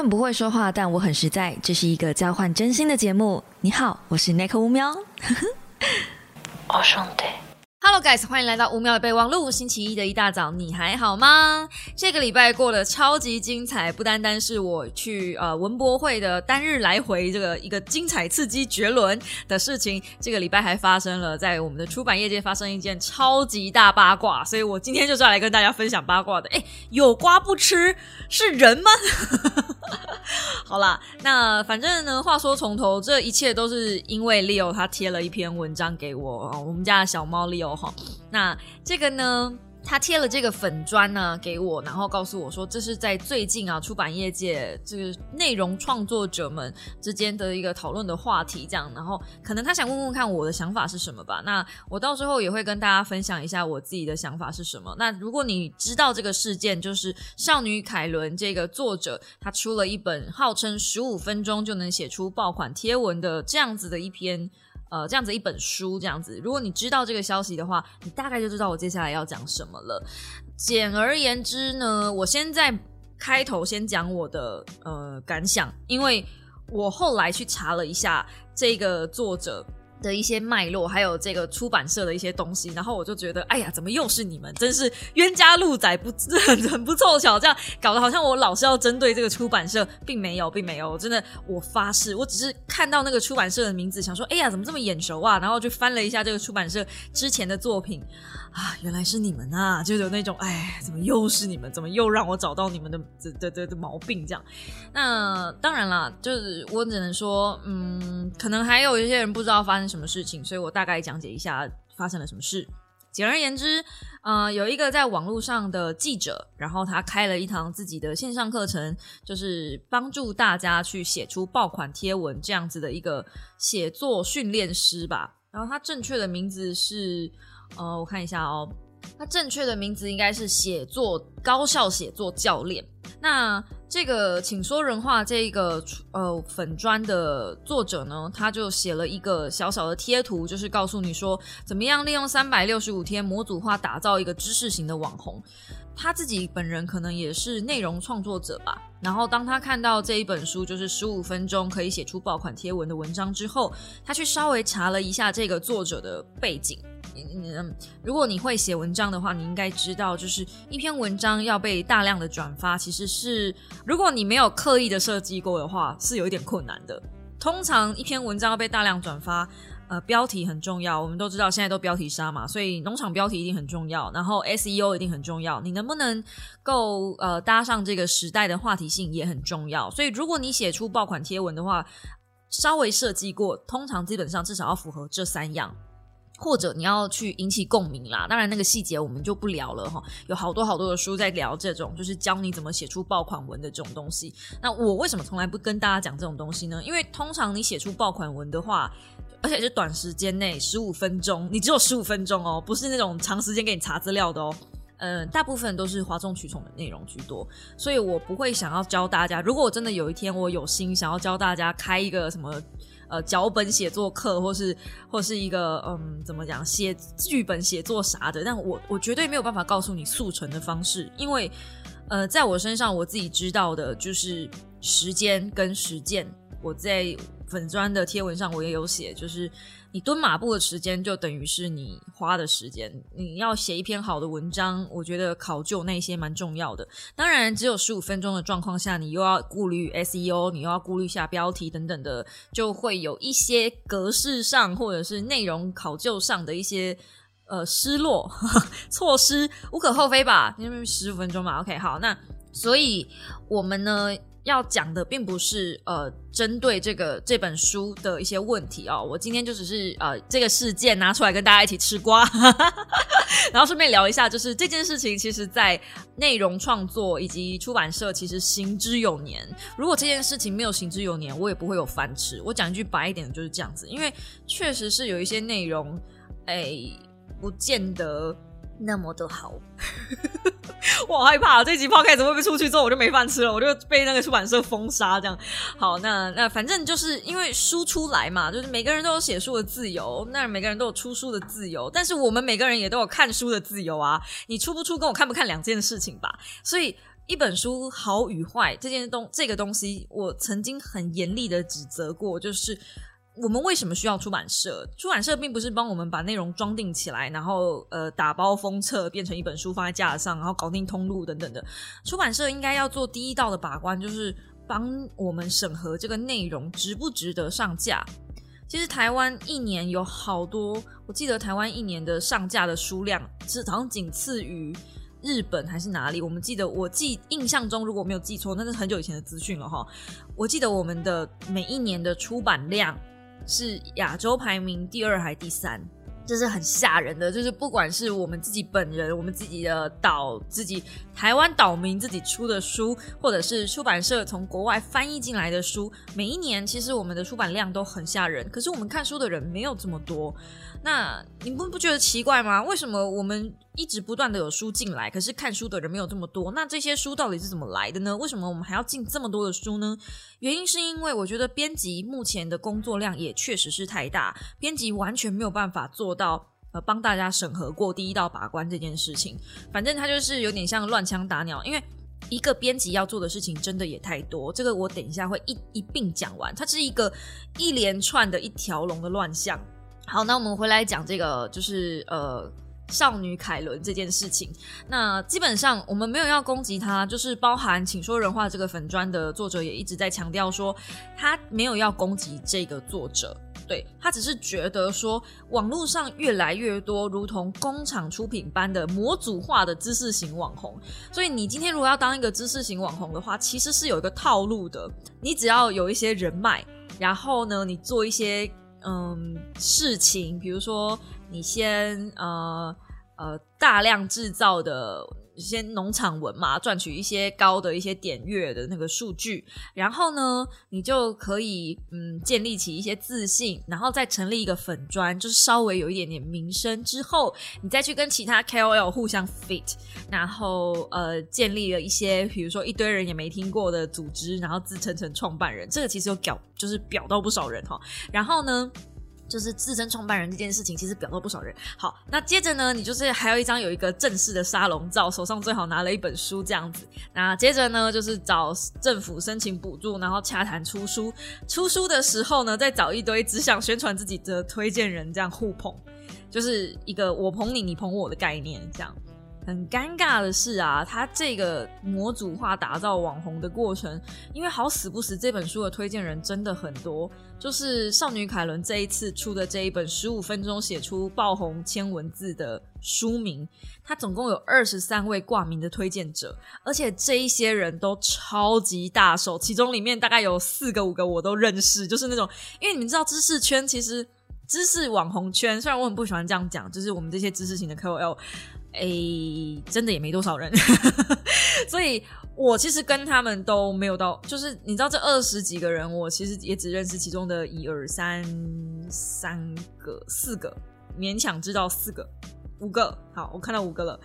很不会说话，但我很实在。这是一个交换真心的节目。你好，我是 Nick 乌喵。我兄弟。Hello guys，欢迎来到五秒的备忘录。星期一的一大早，你还好吗？这个礼拜过得超级精彩，不单单是我去呃文博会的单日来回这个一个精彩刺激绝伦的事情，这个礼拜还发生了在我们的出版业界发生一件超级大八卦，所以我今天就是要来跟大家分享八卦的。哎，有瓜不吃是人吗？好啦，那反正呢，话说从头，这一切都是因为 Leo 他贴了一篇文章给我，我们家的小猫 Leo 哈。那这个呢？他贴了这个粉砖呢给我，然后告诉我说，这是在最近啊出版业界这个内容创作者们之间的一个讨论的话题，这样，然后可能他想问问看我的想法是什么吧。那我到时候也会跟大家分享一下我自己的想法是什么。那如果你知道这个事件，就是少女凯伦这个作者，他出了一本号称十五分钟就能写出爆款贴文的这样子的一篇。呃，这样子一本书，这样子，如果你知道这个消息的话，你大概就知道我接下来要讲什么了。简而言之呢，我先在开头先讲我的呃感想，因为我后来去查了一下这个作者。的一些脉络，还有这个出版社的一些东西，然后我就觉得，哎呀，怎么又是你们？真是冤家路窄，不 很很不凑巧，这样搞得好像我老是要针对这个出版社，并没有，并没有，我真的，我发誓，我只是看到那个出版社的名字，想说，哎呀，怎么这么眼熟啊？然后就翻了一下这个出版社之前的作品，啊，原来是你们啊！就有那种，哎，怎么又是你们？怎么又让我找到你们的这、这、这的毛病？这样，那当然啦，就是我只能说，嗯，可能还有一些人不知道发生。什么事情？所以我大概讲解一下发生了什么事。简而言之，呃，有一个在网络上的记者，然后他开了一堂自己的线上课程，就是帮助大家去写出爆款贴文这样子的一个写作训练师吧。然后他正确的名字是，呃，我看一下哦，他正确的名字应该是写作高效写作教练。那这个，请说人话这个呃粉砖的作者呢，他就写了一个小小的贴图，就是告诉你说，怎么样利用三百六十五天模组化打造一个知识型的网红。他自己本人可能也是内容创作者吧。然后当他看到这一本书，就是十五分钟可以写出爆款贴文的文章之后，他去稍微查了一下这个作者的背景。嗯，如果你会写文章的话，你应该知道，就是一篇文章要被大量的转发，其实是如果你没有刻意的设计过的话，是有一点困难的。通常一篇文章要被大量转发，呃，标题很重要。我们都知道现在都标题杀嘛，所以农场标题一定很重要，然后 SEO 一定很重要。你能不能够呃搭上这个时代的话题性也很重要。所以如果你写出爆款贴文的话，稍微设计过，通常基本上至少要符合这三样。或者你要去引起共鸣啦，当然那个细节我们就不聊了哈。有好多好多的书在聊这种，就是教你怎么写出爆款文的这种东西。那我为什么从来不跟大家讲这种东西呢？因为通常你写出爆款文的话，而且是短时间内十五分钟，你只有十五分钟哦，不是那种长时间给你查资料的哦。嗯，大部分都是哗众取宠的内容居多，所以我不会想要教大家。如果我真的有一天我有心想要教大家开一个什么。呃，脚本写作课，或是或是一个嗯，怎么讲，写剧本写作啥的，但我我绝对没有办法告诉你速成的方式，因为呃，在我身上我自己知道的就是时间跟实践，我在。粉砖的贴文上我也有写，就是你蹲马步的时间就等于是你花的时间。你要写一篇好的文章，我觉得考究那些蛮重要的。当然，只有十五分钟的状况下，你又要顾虑 SEO，你又要顾虑下标题等等的，就会有一些格式上或者是内容考究上的一些呃失落 错失，无可厚非吧？因为十五分钟嘛，OK，好，那所以我们呢？要讲的并不是呃针对这个这本书的一些问题哦，我今天就只是呃这个事件拿出来跟大家一起吃瓜，然后顺便聊一下，就是这件事情其实在内容创作以及出版社其实行之有年。如果这件事情没有行之有年，我也不会有饭吃。我讲一句白一点的就是这样子，因为确实是有一些内容，哎，不见得。那么的好，我好害怕这集抛开怎么会被出去之后我就没饭吃了，我就被那个出版社封杀这样。好，那那反正就是因为书出来嘛，就是每个人都有写书的自由，那每个人都有出书的自由，但是我们每个人也都有看书的自由啊。你出不出跟我看不看两件事情吧。所以一本书好与坏这件东这个东西，我曾经很严厉的指责过，就是我们为什么需要出版社？出版社并不是帮我们把内容装订起来，然后呃打包封册变成一本书放在架上，然后搞定通路等等的。出版社应该要做第一道的把关，就是帮我们审核这个内容值不值得上架。其实台湾一年有好多，我记得台湾一年的上架的数量是好像仅次于。日本还是哪里？我们记得，我记印象中，如果没有记错，那是很久以前的资讯了哈。我记得我们的每一年的出版量是亚洲排名第二还第三。这是很吓人的，就是不管是我们自己本人，我们自己的岛，自己台湾岛民自己出的书，或者是出版社从国外翻译进来的书，每一年其实我们的出版量都很吓人。可是我们看书的人没有这么多，那你们不觉得奇怪吗？为什么我们一直不断的有书进来，可是看书的人没有这么多？那这些书到底是怎么来的呢？为什么我们还要进这么多的书呢？原因是因为我觉得编辑目前的工作量也确实是太大，编辑完全没有办法做。到呃，帮大家审核过第一道把关这件事情，反正他就是有点像乱枪打鸟，因为一个编辑要做的事情真的也太多。这个我等一下会一一并讲完，它是一个一连串的一条龙的乱象。好，那我们回来讲这个，就是呃，少女凯伦这件事情。那基本上我们没有要攻击他，就是包含请说人话这个粉砖的作者也一直在强调说，他没有要攻击这个作者。对他只是觉得说，网络上越来越多如同工厂出品般的模组化的知识型网红，所以你今天如果要当一个知识型网红的话，其实是有一个套路的。你只要有一些人脉，然后呢，你做一些嗯事情，比如说你先呃呃大量制造的。一些农场文嘛，赚取一些高的一些点阅的那个数据，然后呢，你就可以嗯建立起一些自信，然后再成立一个粉砖，就是稍微有一点点名声之后，你再去跟其他 KOL 互相 fit，然后呃建立了一些比如说一堆人也没听过的组织，然后自称成创办人，这个其实有表就是表到不少人哈，然后呢。就是自称创办人这件事情，其实表露不少人。好，那接着呢，你就是还有一张有一个正式的沙龙照，手上最好拿了一本书这样子。那接着呢，就是找政府申请补助，然后洽谈出书。出书的时候呢，再找一堆只想宣传自己的推荐人这样互捧，就是一个我捧你，你捧我的概念这样。很尴尬的是啊，他这个模组化打造网红的过程，因为好死不死，这本书的推荐人真的很多。就是少女凯伦这一次出的这一本十五分钟写出爆红千文字的书名，它总共有二十三位挂名的推荐者，而且这一些人都超级大手，其中里面大概有四个五个我都认识，就是那种，因为你们知道知识圈其实知识网红圈，虽然我很不喜欢这样讲，就是我们这些知识型的 KOL。哎，真的也没多少人，所以我其实跟他们都没有到，就是你知道这二十几个人，我其实也只认识其中的一二三三个四个，勉强知道四个五个，好，我看到五个了，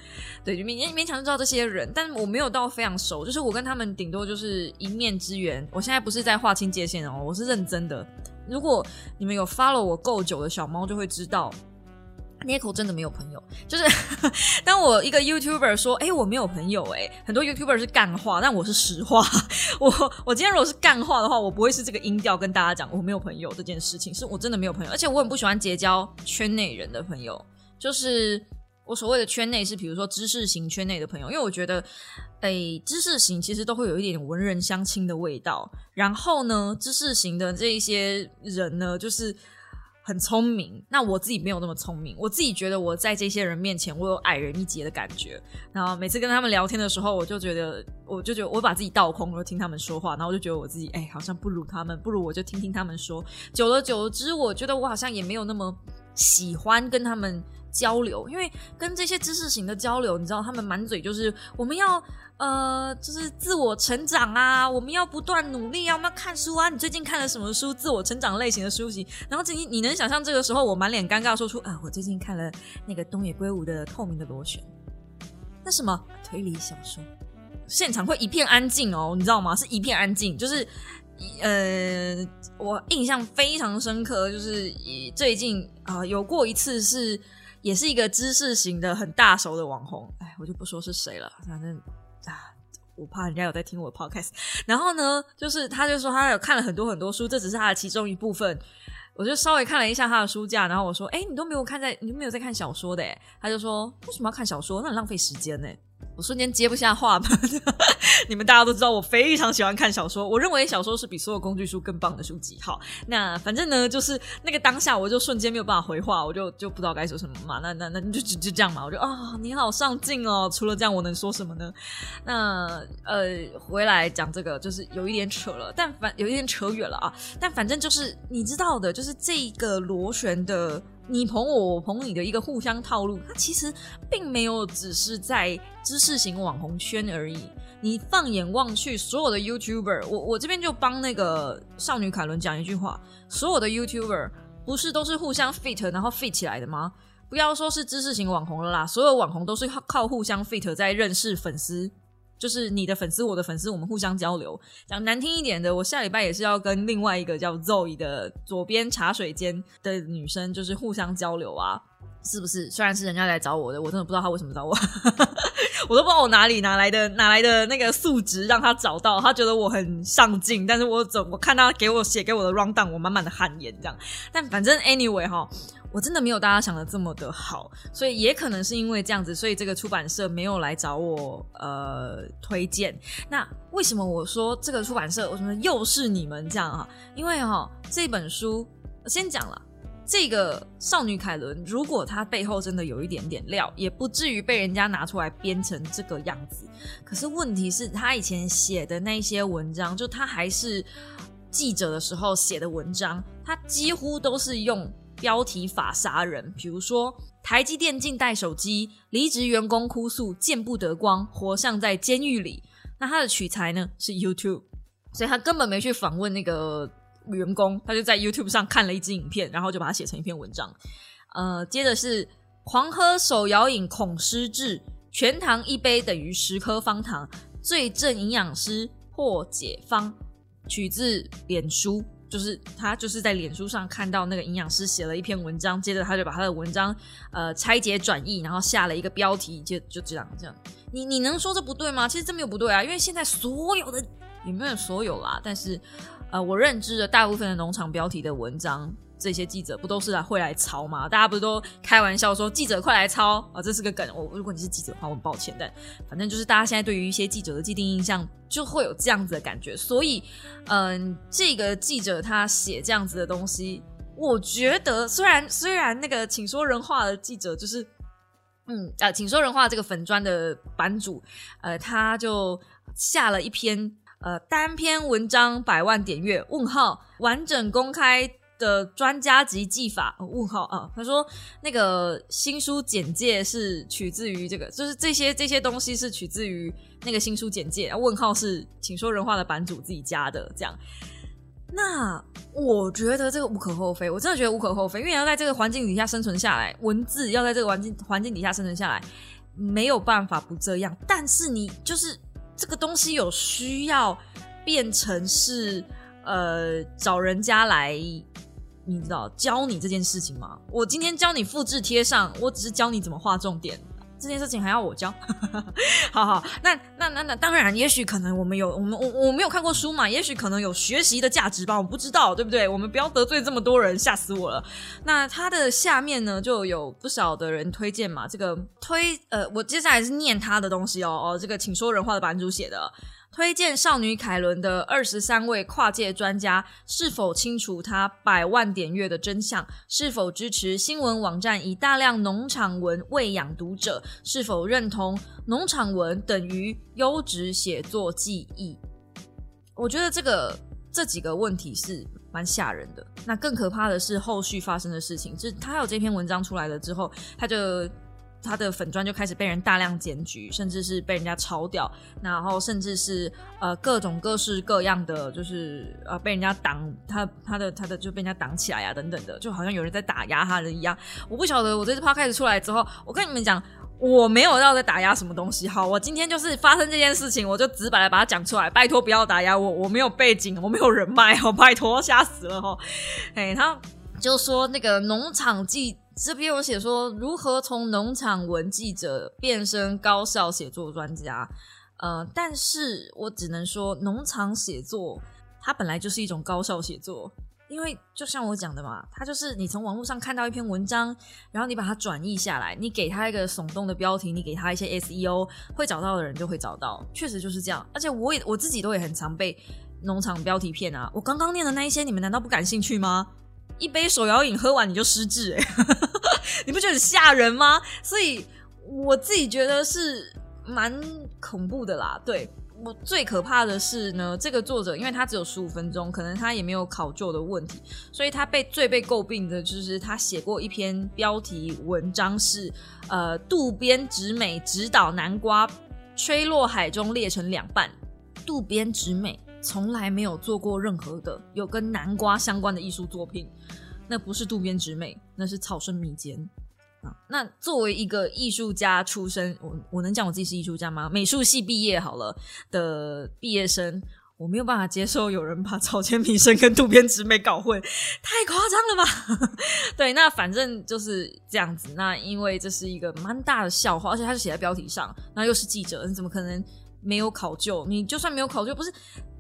对，就勉勉强知道这些人，但我没有到非常熟，就是我跟他们顶多就是一面之缘。我现在不是在划清界限哦，我是认真的。如果你们有 follow 我够久的小猫，就会知道。Nico 真的没有朋友，就是 当我一个 YouTuber 说，哎，我没有朋友，哎，很多 YouTuber 是干话，但我是实话。我我今天如果是干话的话，我不会是这个音调跟大家讲我没有朋友这件事情，是我真的没有朋友，而且我很不喜欢结交圈内人的朋友。就是我所谓的圈内是，比如说知识型圈内的朋友，因为我觉得，哎，知识型其实都会有一点文人相亲的味道。然后呢，知识型的这一些人呢，就是。很聪明，那我自己没有那么聪明。我自己觉得我在这些人面前，我有矮人一截的感觉。然后每次跟他们聊天的时候，我就觉得，我就觉得我把自己倒空，我听他们说话，然后我就觉得我自己，哎，好像不如他们，不如我就听听他们说。久了久之，我觉得我好像也没有那么喜欢跟他们。交流，因为跟这些知识型的交流，你知道，他们满嘴就是我们要呃，就是自我成长啊，我们要不断努力啊，我们要看书啊。你最近看了什么书？自我成长类型的书籍。然后这你你能想象这个时候我满脸尴尬说出啊，我最近看了那个东野圭吾的《透明的螺旋》，那什么推理小说？现场会一片安静哦，你知道吗？是一片安静，就是呃，我印象非常深刻，就是最近啊，有过一次是。也是一个知识型的很大手的网红，哎，我就不说是谁了，反正啊，我怕人家有在听我的 podcast。然后呢，就是他就说他有看了很多很多书，这只是他的其中一部分。我就稍微看了一下他的书架，然后我说：“哎，你都没有看在，你都没有在看小说的？”，他就说：“为什么要看小说？那很浪费时间呢。”我瞬间接不下话嘛！你们大家都知道，我非常喜欢看小说。我认为小说是比所有工具书更棒的书籍。好，那反正呢，就是那个当下，我就瞬间没有办法回话，我就就不知道该说什么嘛。那那那就就就这样嘛。我就啊，你好上进哦。除了这样，我能说什么呢？那呃，回来讲这个，就是有一点扯了，但反有一点扯远了啊。但反正就是你知道的，就是这个螺旋的。你捧我，我捧你的一个互相套路，它其实并没有只是在知识型网红圈而已。你放眼望去，所有的 YouTuber，我我这边就帮那个少女凯伦讲一句话：所有的 YouTuber 不是都是互相 fit 然后 fit 起来的吗？不要说是知识型网红了啦，所有网红都是靠靠互相 fit 在认识粉丝。就是你的粉丝，我的粉丝，我们互相交流。讲难听一点的，我下礼拜也是要跟另外一个叫 Zoe 的左边茶水间的女生，就是互相交流啊，是不是？虽然是人家来找我的，我真的不知道他为什么找我，我都不知道我哪里哪来的哪来的那个素质让他找到，他觉得我很上进，但是我怎我看他给我写给我的 round down，我满满的汗颜这样。但反正 anyway 哈。我真的没有大家想的这么的好，所以也可能是因为这样子，所以这个出版社没有来找我呃推荐。那为什么我说这个出版社为什么又是你们这样啊？因为哈这本书先讲了，这个少女凯伦，如果她背后真的有一点点料，也不至于被人家拿出来编成这个样子。可是问题是，她以前写的那些文章，就她还是记者的时候写的文章，她几乎都是用。标题法杀人，比如说台积电禁带手机，离职员工哭诉见不得光，活像在监狱里。那他的取材呢是 YouTube，所以他根本没去访问那个员工，他就在 YouTube 上看了一支影片，然后就把它写成一篇文章。呃，接着是狂喝手摇饮恐失智，全糖一杯等于十颗方糖，最正营养师破解方，取自脸书。就是他就是在脸书上看到那个营养师写了一篇文章，接着他就把他的文章呃拆解转译，然后下了一个标题，就就这样这样。你你能说这不对吗？其实这没有不对啊，因为现在所有的也没有所有啦，但是呃我认知的大部分的农场标题的文章。这些记者不都是来会来抄吗？大家不是都开玩笑说记者快来抄啊？这是个梗。我如果你是记者的话，我很抱歉，但反正就是大家现在对于一些记者的既定印象就会有这样子的感觉。所以，嗯，这个记者他写这样子的东西，我觉得虽然虽然那个请说人话的记者就是，嗯啊，请说人话这个粉砖的版主，呃，他就下了一篇呃单篇文章百万点阅问号完整公开。的专家级技法？问号啊！他说那个新书简介是取自于这个，就是这些这些东西是取自于那个新书简介。问号是请说人话的版主自己加的，这样。那我觉得这个无可厚非，我真的觉得无可厚非，因为要在这个环境底下生存下来，文字要在这个环境环境底下生存下来，没有办法不这样。但是你就是这个东西有需要变成是呃找人家来。你知道教你这件事情吗？我今天教你复制贴上，我只是教你怎么画重点。这件事情还要我教？好好，那那那那当然，也许可能我们有我们我我没有看过书嘛，也许可能有学习的价值吧，我不知道，对不对？我们不要得罪这么多人，吓死我了。那它的下面呢，就有不少的人推荐嘛，这个推呃，我接下来是念他的东西哦哦，这个请说人话的版主写的。推荐少女凯伦的二十三位跨界专家是否清楚她百万点阅的真相？是否支持新闻网站以大量农场文喂养读者？是否认同农场文等于优质写作技艺？我觉得这个这几个问题是蛮吓人的。那更可怕的是后续发生的事情，就是他有这篇文章出来了之后，他就。他的粉砖就开始被人大量检举，甚至是被人家抄掉，然后甚至是呃各种各式各样的，就是呃被人家挡他他的他的就被人家挡起来呀等等的，就好像有人在打压他的一样。我不晓得我这次趴开始出来之后，我跟你们讲，我没有要在打压什么东西。好，我今天就是发生这件事情，我就直白的把它讲出来，拜托不要打压我，我没有背景，我没有人脉，哦拜托吓死了哈。哎，他就说那个农场记。这边有写说如何从农场文记者变身高效写作专家。呃，但是我只能说，农场写作它本来就是一种高效写作。因为就像我讲的嘛，它就是你从网络上看到一篇文章，然后你把它转译下来，你给它一个耸动的标题，你给它一些 SEO，会找到的人就会找到，确实就是这样。而且我也我自己都也很常被农场标题骗啊！我刚刚念的那一些，你们难道不感兴趣吗？一杯手摇饮喝完你就失智，哎，你不觉得很吓人吗？所以我自己觉得是蛮恐怖的啦，对。我最可怕的是呢，这个作者，因为他只有十五分钟，可能他也没有考究的问题，所以他被最被诟病的就是他写过一篇标题文章是，呃，渡边直美指导南瓜吹落海中裂成两半。渡边直美从来没有做过任何的有跟南瓜相关的艺术作品，那不是渡边直美，那是草生弥坚。那作为一个艺术家出身，我我能讲我自己是艺术家吗？美术系毕业好了的毕业生，我没有办法接受有人把草间弥生跟渡边直美搞混，太夸张了吧？对，那反正就是这样子。那因为这是一个蛮大的笑话，而且他是写在标题上，那又是记者，你怎么可能没有考究？你就算没有考究，不是？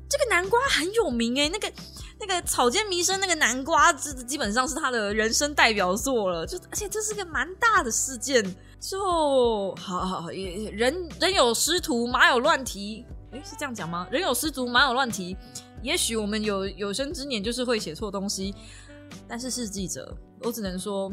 这个南瓜很有名哎，那个那个草间弥生那个南瓜，这基本上是他的人生代表作了。就而且这是个蛮大的事件，就好好人人有失足，马有乱蹄。哎，是这样讲吗？人有失足，马有乱蹄。也许我们有有生之年就是会写错东西，但是是记者，我只能说，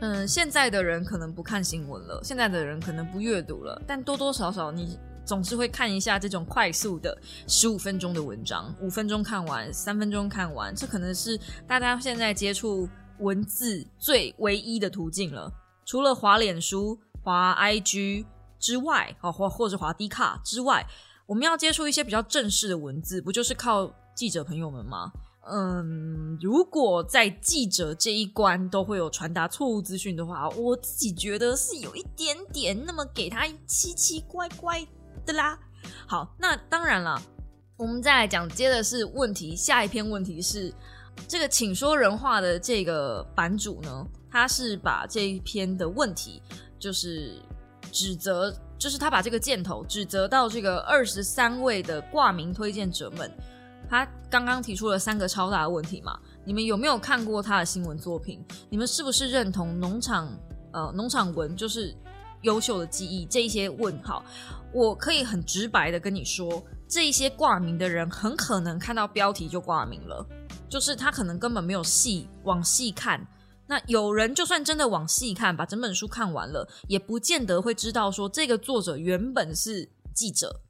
嗯，现在的人可能不看新闻了，现在的人可能不阅读了，但多多少少你。总是会看一下这种快速的十五分钟的文章，五分钟看完，三分钟看完，这可能是大家现在接触文字最唯一的途径了。除了滑脸书、滑 IG 之外，哦，或或者滑 D 卡之外，我们要接触一些比较正式的文字，不就是靠记者朋友们吗？嗯，如果在记者这一关都会有传达错误资讯的话，我自己觉得是有一点点那么给他奇奇怪怪。的啦，好，那当然了，我们再来讲，接的是问题。下一篇问题是这个，请说人话的这个版主呢，他是把这一篇的问题，就是指责，就是他把这个箭头指责到这个二十三位的挂名推荐者们。他刚刚提出了三个超大的问题嘛？你们有没有看过他的新闻作品？你们是不是认同农场呃农场文就是优秀的记忆？这一些问号。我可以很直白的跟你说，这一些挂名的人很可能看到标题就挂名了，就是他可能根本没有细往细看。那有人就算真的往细看，把整本书看完了，也不见得会知道说这个作者原本是记者。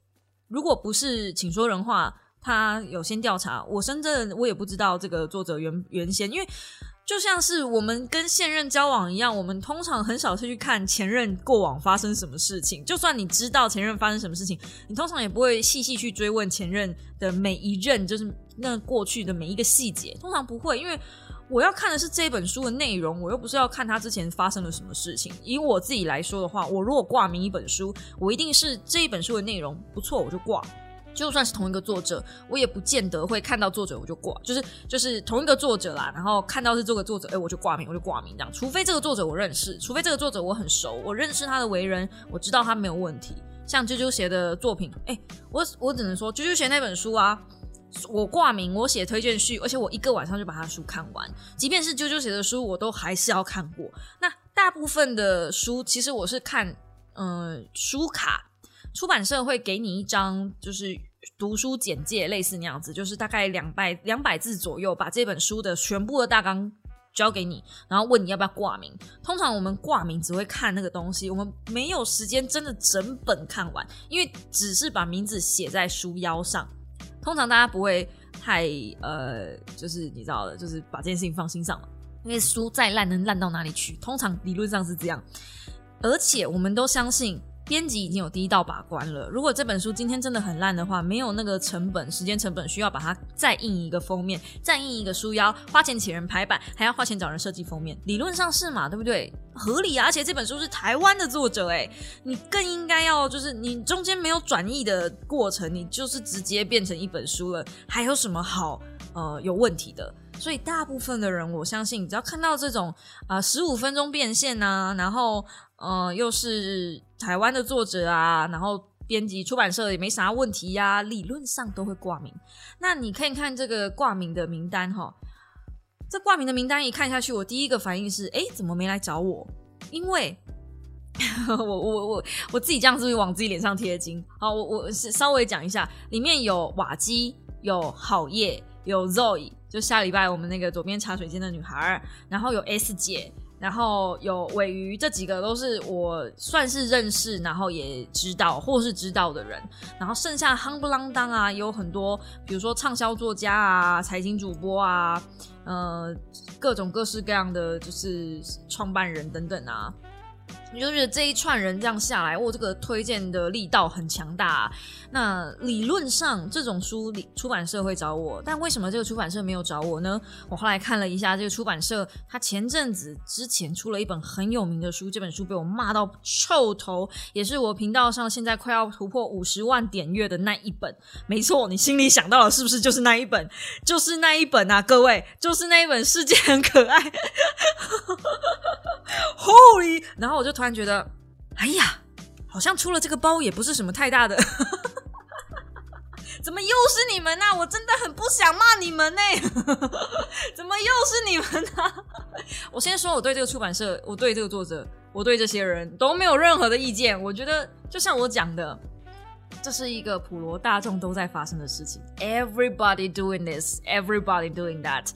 如果不是，请说人话，他有先调查，我深圳我也不知道这个作者原原先，因为。就像是我们跟现任交往一样，我们通常很少会去看前任过往发生什么事情。就算你知道前任发生什么事情，你通常也不会细细去追问前任的每一任，就是那过去的每一个细节。通常不会，因为我要看的是这本书的内容，我又不是要看他之前发生了什么事情。以我自己来说的话，我如果挂名一本书，我一定是这一本书的内容不错，我就挂。就算是同一个作者，我也不见得会看到作者我就挂，就是就是同一个作者啦，然后看到是这个作者，哎，我就挂名，我就挂名这样。除非这个作者我认识，除非这个作者我很熟，我认识他的为人，我知道他没有问题。像啾啾写的作品，哎，我我只能说，啾啾写那本书啊，我挂名，我写推荐序，而且我一个晚上就把他书看完。即便是啾啾写的书，我都还是要看过。那大部分的书，其实我是看，嗯，书卡。出版社会给你一张，就是读书简介，类似那样子，就是大概两百两百字左右，把这本书的全部的大纲交给你，然后问你要不要挂名。通常我们挂名只会看那个东西，我们没有时间真的整本看完，因为只是把名字写在书腰上。通常大家不会太呃，就是你知道的，就是把这件事情放心上了，因为书再烂能烂到哪里去？通常理论上是这样，而且我们都相信。编辑已经有第一道把关了。如果这本书今天真的很烂的话，没有那个成本、时间成本，需要把它再印一个封面，再印一个书腰，花钱请人排版，还要花钱找人设计封面，理论上是嘛？对不对？合理啊！而且这本书是台湾的作者，哎，你更应该要就是你中间没有转译的过程，你就是直接变成一本书了，还有什么好呃有问题的？所以大部分的人，我相信只要看到这种啊十五分钟变现呐，然后。呃，又是台湾的作者啊，然后编辑出版社也没啥问题呀，理论上都会挂名。那你看看这个挂名的名单哈，这挂名的名单一看下去，我第一个反应是，哎，怎么没来找我？因为 我我我我自己这样是不是往自己脸上贴金？好，我我是稍微讲一下，里面有瓦基，有好业，有 Zoe，就下礼拜我们那个左边茶水间的女孩，然后有 S 姐。然后有尾鱼，这几个都是我算是认识，然后也知道或是知道的人。然后剩下夯不啷当啊，有很多，比如说畅销作家啊、财经主播啊，呃，各种各式各样的就是创办人等等啊。你就觉得这一串人这样下来，我这个推荐的力道很强大。那理论上这种书出版社会找我，但为什么这个出版社没有找我呢？我后来看了一下这个出版社，他前阵子之前出了一本很有名的书，这本书被我骂到臭头，也是我频道上现在快要突破五十万点阅的那一本。没错，你心里想到了是不是就是那一本？就是那一本啊，各位，就是那一本《世界很可爱》。Holy！然后我就突突然觉得，哎呀，好像出了这个包也不是什么太大的，怎么又是你们呢？我真的很不想骂你们呢，怎么又是你们呢？我先说，我对这个出版社，我对这个作者，我对这些人都没有任何的意见。我觉得，就像我讲的，这是一个普罗大众都在发生的事情，Everybody doing this, everybody doing that。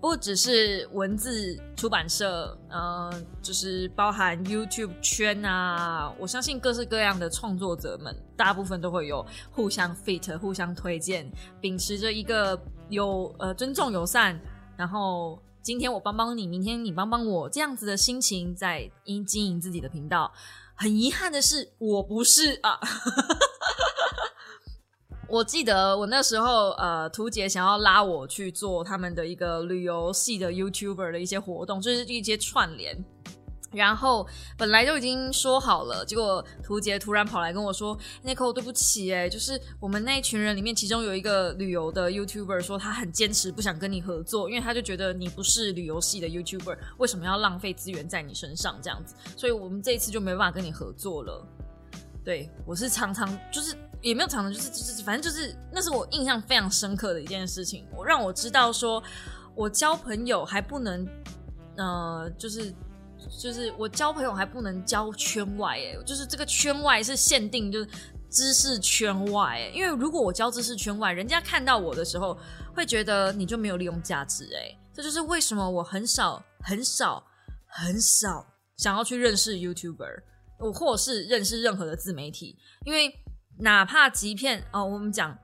不只是文字出版社，呃，就是包含 YouTube 圈啊，我相信各式各样的创作者们，大部分都会有互相 fit、互相推荐，秉持着一个有呃尊重、友善，然后今天我帮帮你，明天你帮帮我这样子的心情，在经经营自己的频道。很遗憾的是，我不是啊。我记得我那时候，呃，图杰想要拉我去做他们的一个旅游系的 YouTuber 的一些活动，就是一些串联。然后本来就已经说好了，结果图杰突然跑来跟我说：“Nico，对不起，哎，就是我们那一群人里面，其中有一个旅游的 YouTuber 说他很坚持不想跟你合作，因为他就觉得你不是旅游系的 YouTuber，为什么要浪费资源在你身上这样子？所以我们这一次就没办法跟你合作了。”对我是常常就是。也没有常常就是就是反正就是那是我印象非常深刻的一件事情，我让我知道说，我交朋友还不能，呃，就是就是我交朋友还不能交圈外，哎，就是这个圈外是限定就是知识圈外，哎，因为如果我交知识圈外，人家看到我的时候会觉得你就没有利用价值，哎，这就是为什么我很少很少很少想要去认识 YouTuber，我或是认识任何的自媒体，因为。哪怕即便哦，我们讲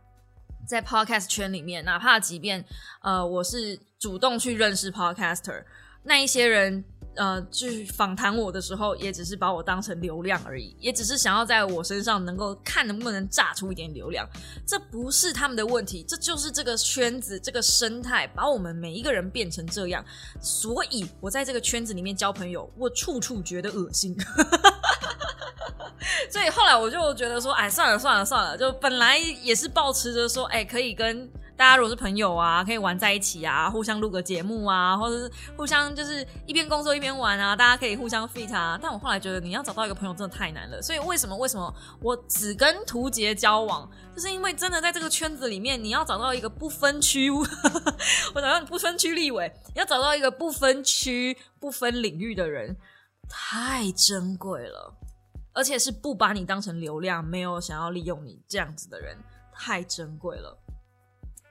在 podcast 圈里面，哪怕即便呃，我是主动去认识 podcaster，那一些人呃，去访谈我的时候，也只是把我当成流量而已，也只是想要在我身上能够看能不能炸出一点流量。这不是他们的问题，这就是这个圈子、这个生态把我们每一个人变成这样。所以我在这个圈子里面交朋友，我处处觉得恶心。所以后来我就觉得说，哎，算了算了算了，就本来也是抱持着说，哎，可以跟大家如果是朋友啊，可以玩在一起啊，互相录个节目啊，或者是互相就是一边工作一边玩啊，大家可以互相 fit 啊。但我后来觉得，你要找到一个朋友真的太难了。所以为什么为什么我只跟图杰交往，就是因为真的在这个圈子里面，你要找到一个不分区，我找到不分区立委，要找到一个不分区不分领域的人，太珍贵了。而且是不把你当成流量，没有想要利用你这样子的人，太珍贵了。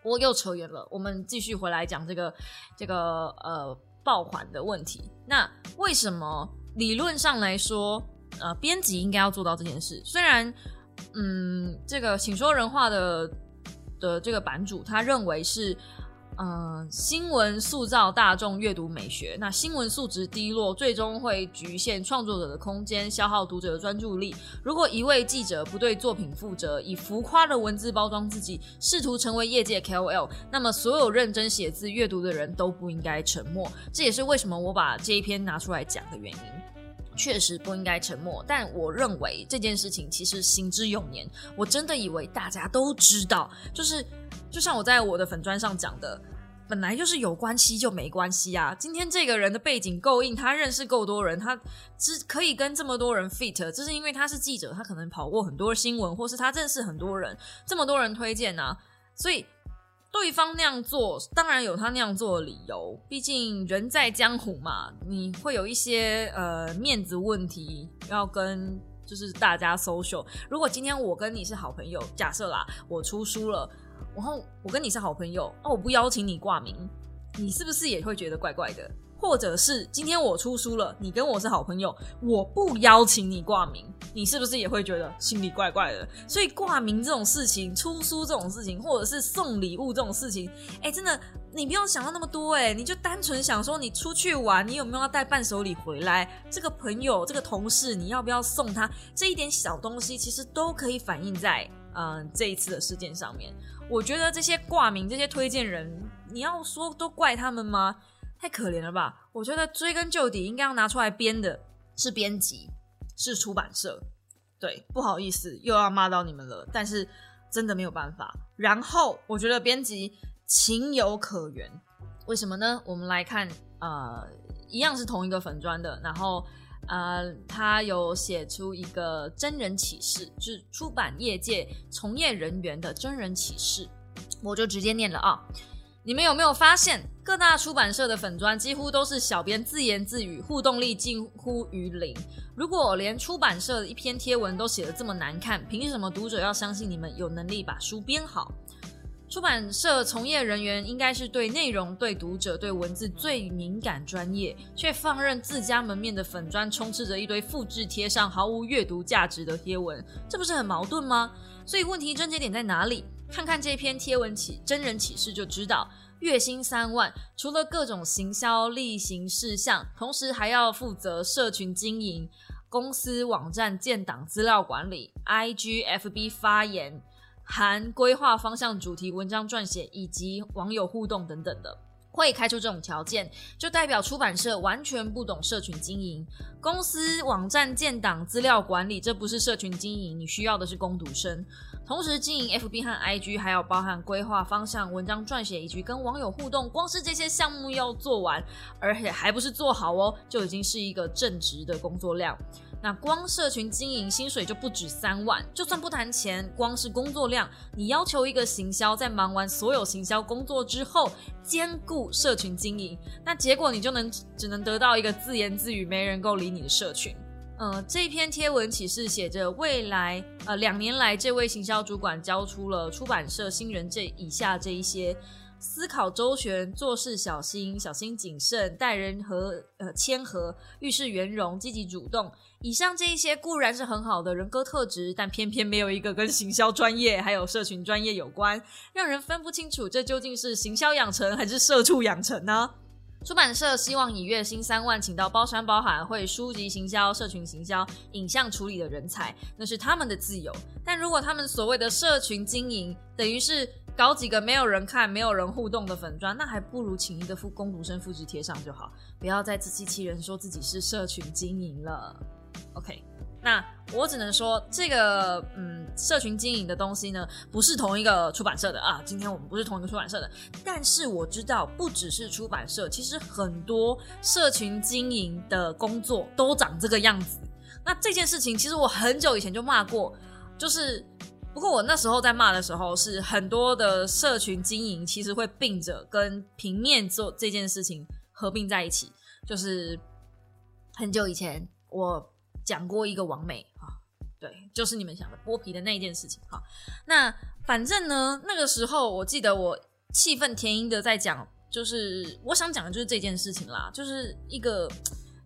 我又扯远了，我们继续回来讲这个这个呃爆款的问题。那为什么理论上来说，呃，编辑应该要做到这件事？虽然，嗯，这个请说人话的的这个版主他认为是。嗯，新闻塑造大众阅读美学，那新闻素质低落，最终会局限创作者的空间，消耗读者的专注力。如果一位记者不对作品负责，以浮夸的文字包装自己，试图成为业界 KOL，那么所有认真写字阅读的人都不应该沉默。这也是为什么我把这一篇拿出来讲的原因。确实不应该沉默，但我认为这件事情其实行之有年。我真的以为大家都知道，就是就像我在我的粉砖上讲的，本来就是有关系就没关系啊。今天这个人的背景够硬，他认识够多人，他只可以跟这么多人 fit，这是因为他是记者，他可能跑过很多新闻，或是他认识很多人，这么多人推荐啊，所以对方那样做，当然有他那样做的理由。毕竟人在江湖嘛，你会有一些呃面子问题要跟就是大家 social。如果今天我跟你是好朋友，假设啦，我出书了。然后我跟你是好朋友，哦，我不邀请你挂名，你是不是也会觉得怪怪的？或者是今天我出书了，你跟我是好朋友，我不邀请你挂名，你是不是也会觉得心里怪怪的？所以挂名这种事情，出书这种事情，或者是送礼物这种事情，哎，真的你不用想到那么多，哎，你就单纯想说你出去玩，你有没有要带伴手礼回来？这个朋友、这个同事，你要不要送他？这一点小东西，其实都可以反映在嗯这一次的事件上面。我觉得这些挂名、这些推荐人，你要说都怪他们吗？太可怜了吧！我觉得追根究底，应该要拿出来编的是编辑，是出版社。对，不好意思，又要骂到你们了，但是真的没有办法。然后我觉得编辑情有可原，为什么呢？我们来看，呃，一样是同一个粉砖的，然后。呃，他有写出一个真人启事，是出版业界从业人员的真人启事，我就直接念了啊。你们有没有发现，各大出版社的粉砖几乎都是小编自言自语，互动力近乎于零？如果连出版社的一篇贴文都写的这么难看，凭什么读者要相信你们有能力把书编好？出版社从业人员应该是对内容、对读者、对文字最敏感、专业，却放任自家门面的粉砖充斥着一堆复制贴上、毫无阅读价值的贴文，这不是很矛盾吗？所以问题症结点在哪里？看看这篇贴文启真人启事就知道。月薪三万，除了各种行销例行事项，同时还要负责社群经营、公司网站建档、资料管理、IG、FB 发言。含规划方向、主题、文章撰写以及网友互动等等的，会开出这种条件，就代表出版社完全不懂社群经营。公司网站建档、资料管理，这不是社群经营，你需要的是攻读生。同时经营 FB 和 IG，还要包含规划方向、文章撰写以及跟网友互动。光是这些项目要做完，而且还不是做好哦，就已经是一个正职的工作量。那光社群经营薪水就不止三万，就算不谈钱，光是工作量，你要求一个行销在忙完所有行销工作之后，兼顾社群经营，那结果你就能只能得到一个自言自语、没人够理你的社群。呃，这篇贴文启示写着，未来呃两年来，这位行销主管交出了出版社新人这以下这一些。思考周全，做事小心，小心谨慎，待人和呃谦和，遇事圆融，积极主动。以上这一些固然是很好的人格特质，但偏偏没有一个跟行销专业还有社群专业有关，让人分不清楚这究竟是行销养成还是社畜养成呢？出版社希望以月薪三万请到包山包海会书籍行销、社群行销、影像处理的人才，那是他们的自由。但如果他们所谓的社群经营，等于是。搞几个没有人看、没有人互动的粉砖，那还不如请一个复工读生复制贴上就好，不要再自欺欺人说自己是社群经营了。OK，那我只能说这个嗯，社群经营的东西呢，不是同一个出版社的啊。今天我们不是同一个出版社的，但是我知道不只是出版社，其实很多社群经营的工作都长这个样子。那这件事情其实我很久以前就骂过，就是。不过我那时候在骂的时候，是很多的社群经营其实会并着跟平面做这件事情合并在一起。就是很久以前我讲过一个完美啊，对，就是你们想的剥皮的那一件事情哈。那反正呢，那个时候我记得我气愤填膺的在讲，就是我想讲的就是这件事情啦，就是一个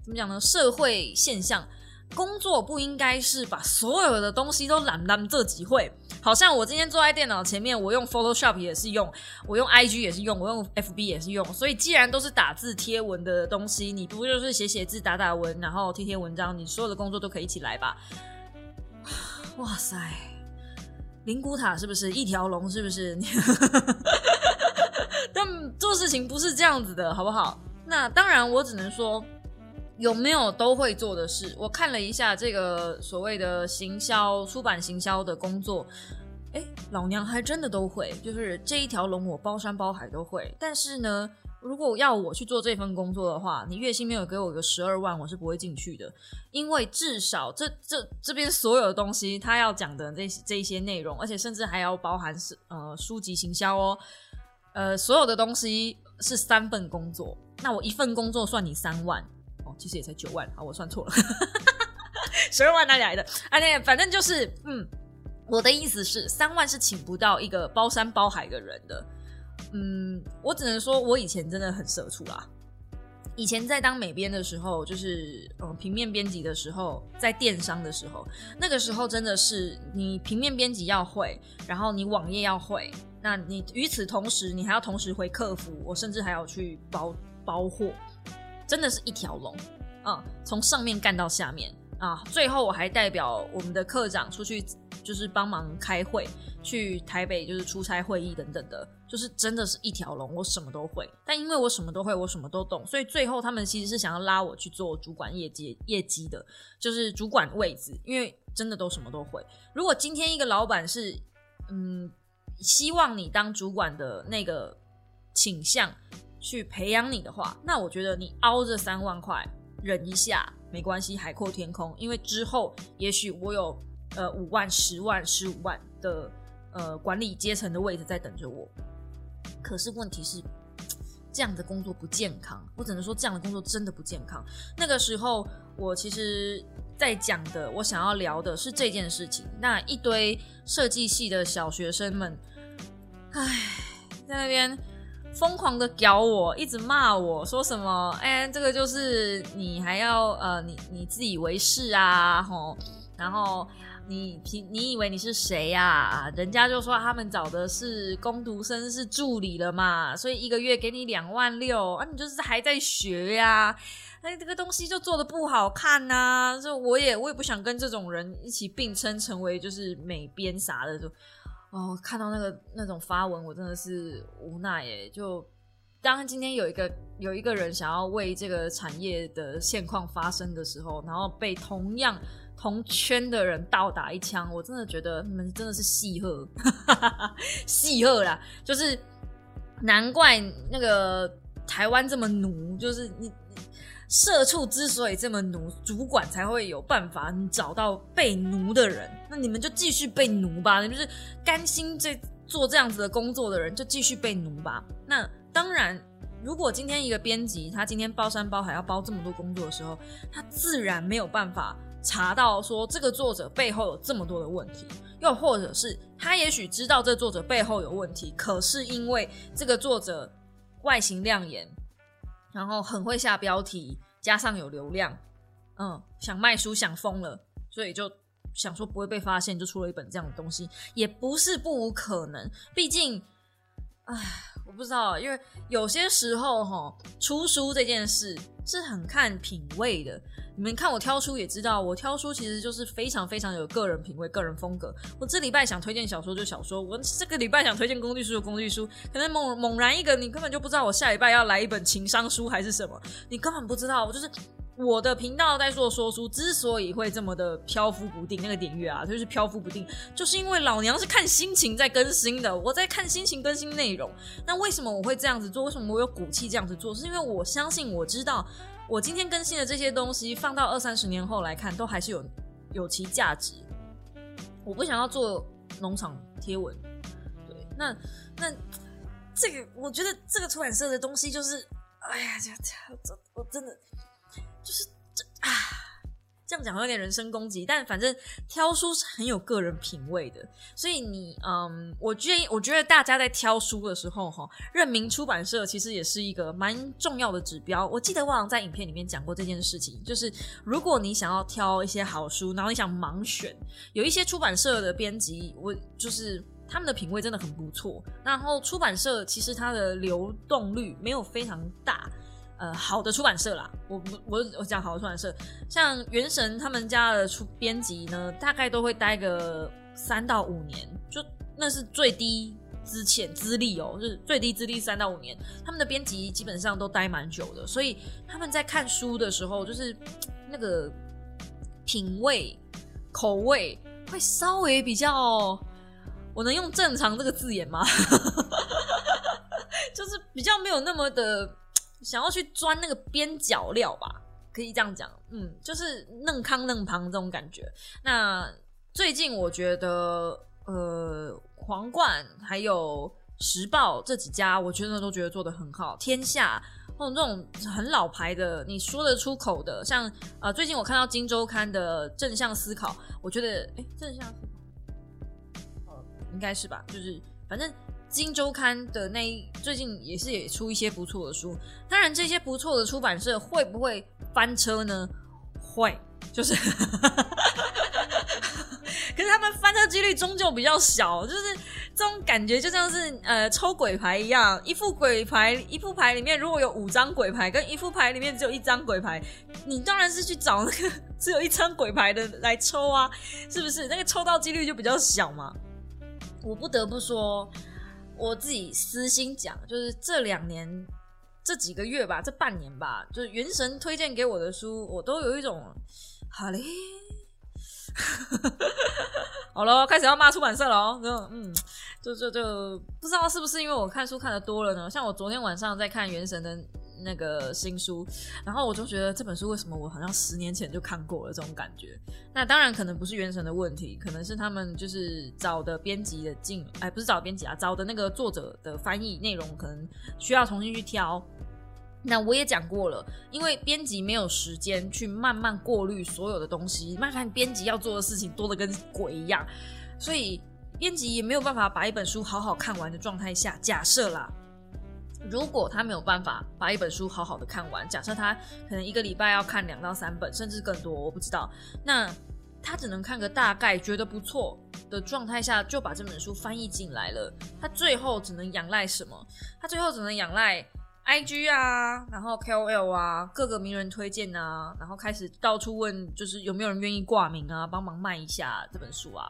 怎么讲呢，社会现象。工作不应该是把所有的东西都揽揽这几会，好像我今天坐在电脑前面，我用 Photoshop 也是用，我用 IG 也是用，我用 FB 也是用，所以既然都是打字贴文的东西，你不就是写写字、打打文，然后贴贴文章，你所有的工作都可以一起来吧？哇塞，灵骨塔是不是一条龙？是不是？但做事情不是这样子的，好不好？那当然，我只能说。有没有都会做的事？我看了一下这个所谓的行销、出版行销的工作，哎，老娘还真的都会，就是这一条龙我包山包海都会。但是呢，如果要我去做这份工作的话，你月薪没有给我个十二万，我是不会进去的。因为至少这这这边所有的东西，他要讲的这这一些内容，而且甚至还要包含是呃书籍行销哦，呃所有的东西是三份工作，那我一份工作算你三万其实也才九万啊，我算错了，十二万哪里来的？啊，那反正就是嗯。我的意思是，三万是请不到一个包山包海的人的。嗯，我只能说，我以前真的很社畜啦。以前在当美编的时候，就是嗯平面编辑的时候，在电商的时候，那个时候真的是你平面编辑要会，然后你网页要会，那你与此同时，你还要同时回客服，我甚至还要去包包货，真的是一条龙啊，从上面干到下面啊，最后我还代表我们的科长出去。就是帮忙开会，去台北就是出差会议等等的，就是真的是一条龙，我什么都会。但因为我什么都会，我什么都懂，所以最后他们其实是想要拉我去做主管业绩业绩的，就是主管位置，因为真的都什么都会。如果今天一个老板是嗯希望你当主管的那个倾向去培养你的话，那我觉得你凹这三万块忍一下没关系，海阔天空。因为之后也许我有。呃，五万、十万、十五万的呃管理阶层的位置在等着我，可是问题是，这样的工作不健康。我只能说，这样的工作真的不健康。那个时候，我其实在讲的，我想要聊的是这件事情。那一堆设计系的小学生们，唉，在那边疯狂的屌我，一直骂我说什么？哎，这个就是你还要呃，你你自以为是啊，吼，然后。你你你以为你是谁呀？人家就说他们找的是工读生，是助理了嘛，所以一个月给你两万六啊，你就是还在学呀，哎，这个东西就做的不好看呐，就我也我也不想跟这种人一起并称成为就是美编啥的，就哦，看到那个那种发文，我真的是无奈耶。就当今天有一个有一个人想要为这个产业的现况发声的时候，然后被同样。同圈的人倒打一枪，我真的觉得你们真的是戏鹤，戏鹤啦，就是难怪那个台湾这么奴，就是你社畜之所以这么奴，主管才会有办法找到被奴的人，那你们就继续被奴吧，你们是甘心这做这样子的工作的人，就继续被奴吧。那当然，如果今天一个编辑他今天包山包海要包这么多工作的时候，他自然没有办法。查到说这个作者背后有这么多的问题，又或者是他也许知道这作者背后有问题，可是因为这个作者外形亮眼，然后很会下标题，加上有流量，嗯，想卖书想疯了，所以就想说不会被发现，就出了一本这样的东西，也不是不无可能。毕竟，唉，我不知道，因为有些时候哈，出书这件事是很看品味的。你们看我挑书也知道，我挑书其实就是非常非常有个人品味、个人风格。我这礼拜想推荐小说就小说，我这个礼拜想推荐工具书就工具书。可能猛猛然一个，你根本就不知道我下礼拜要来一本情商书还是什么，你根本不知道。我就是我的频道在做说书，之所以会这么的飘忽不定，那个点阅啊，就是飘忽不定，就是因为老娘是看心情在更新的，我在看心情更新内容。那为什么我会这样子做？为什么我有骨气这样子做？是因为我相信，我知道。我今天更新的这些东西，放到二三十年后来看，都还是有有其价值。我不想要做农场贴文，对，那那这个，我觉得这个出版社的东西就是，哎呀，这这我真的就是这啊。这样讲有点人身攻击，但反正挑书是很有个人品味的，所以你嗯，我建议，我觉得大家在挑书的时候哈，认明出版社其实也是一个蛮重要的指标。我记得我好像在影片里面讲过这件事情，就是如果你想要挑一些好书，然后你想盲选，有一些出版社的编辑，我就是他们的品味真的很不错。然后出版社其实它的流动率没有非常大。呃，好的出版社啦，我我我讲好的出版社，像原神他们家的出编辑呢，大概都会待个三到五年，就那是最低资浅资历哦，就是最低资历三到五年，他们的编辑基本上都待蛮久的，所以他们在看书的时候，就是那个品味口味会稍微比较我能用正常这个字眼吗？就是比较没有那么的想要去钻那个边角料吧，可以这样讲，嗯，就是嫩康嫩旁这种感觉。那最近我觉得，呃，皇冠还有时报这几家，我真的都觉得做的很好。天下或者这种很老牌的，你说得出口的，像呃，最近我看到《金周刊》的正向思考，我觉得，哎，正向思考，呃，应该是吧，就是反正。金周刊的那最近也是也出一些不错的书，当然这些不错的出版社会不会翻车呢？会，就是，可是他们翻车几率终究比较小，就是这种感觉就像是呃抽鬼牌一样，一副鬼牌一副牌里面如果有五张鬼牌，跟一副牌里面只有一张鬼牌，你当然是去找那个只有一张鬼牌的来抽啊，是不是？那个抽到几率就比较小嘛。我不得不说。我自己私心讲，就是这两年、这几个月吧，这半年吧，就是元神推荐给我的书，我都有一种好嘞。好了，开始要骂出版社了哦。嗯，就就就不知道是不是因为我看书看的多了呢？像我昨天晚上在看《元神》的。那个新书，然后我就觉得这本书为什么我好像十年前就看过了这种感觉。那当然可能不是原神的问题，可能是他们就是找的编辑的进，哎，不是找编辑啊，找的那个作者的翻译内容可能需要重新去挑。那我也讲过了，因为编辑没有时间去慢慢过滤所有的东西，慢慢编辑要做的事情多的跟鬼一样，所以编辑也没有办法把一本书好好看完的状态下，假设啦。如果他没有办法把一本书好好的看完，假设他可能一个礼拜要看两到三本，甚至更多，我不知道。那他只能看个大概，觉得不错的状态下就把这本书翻译进来了。他最后只能仰赖什么？他最后只能仰赖 IG 啊，然后 KOL 啊，各个名人推荐啊，然后开始到处问，就是有没有人愿意挂名啊，帮忙卖一下这本书啊。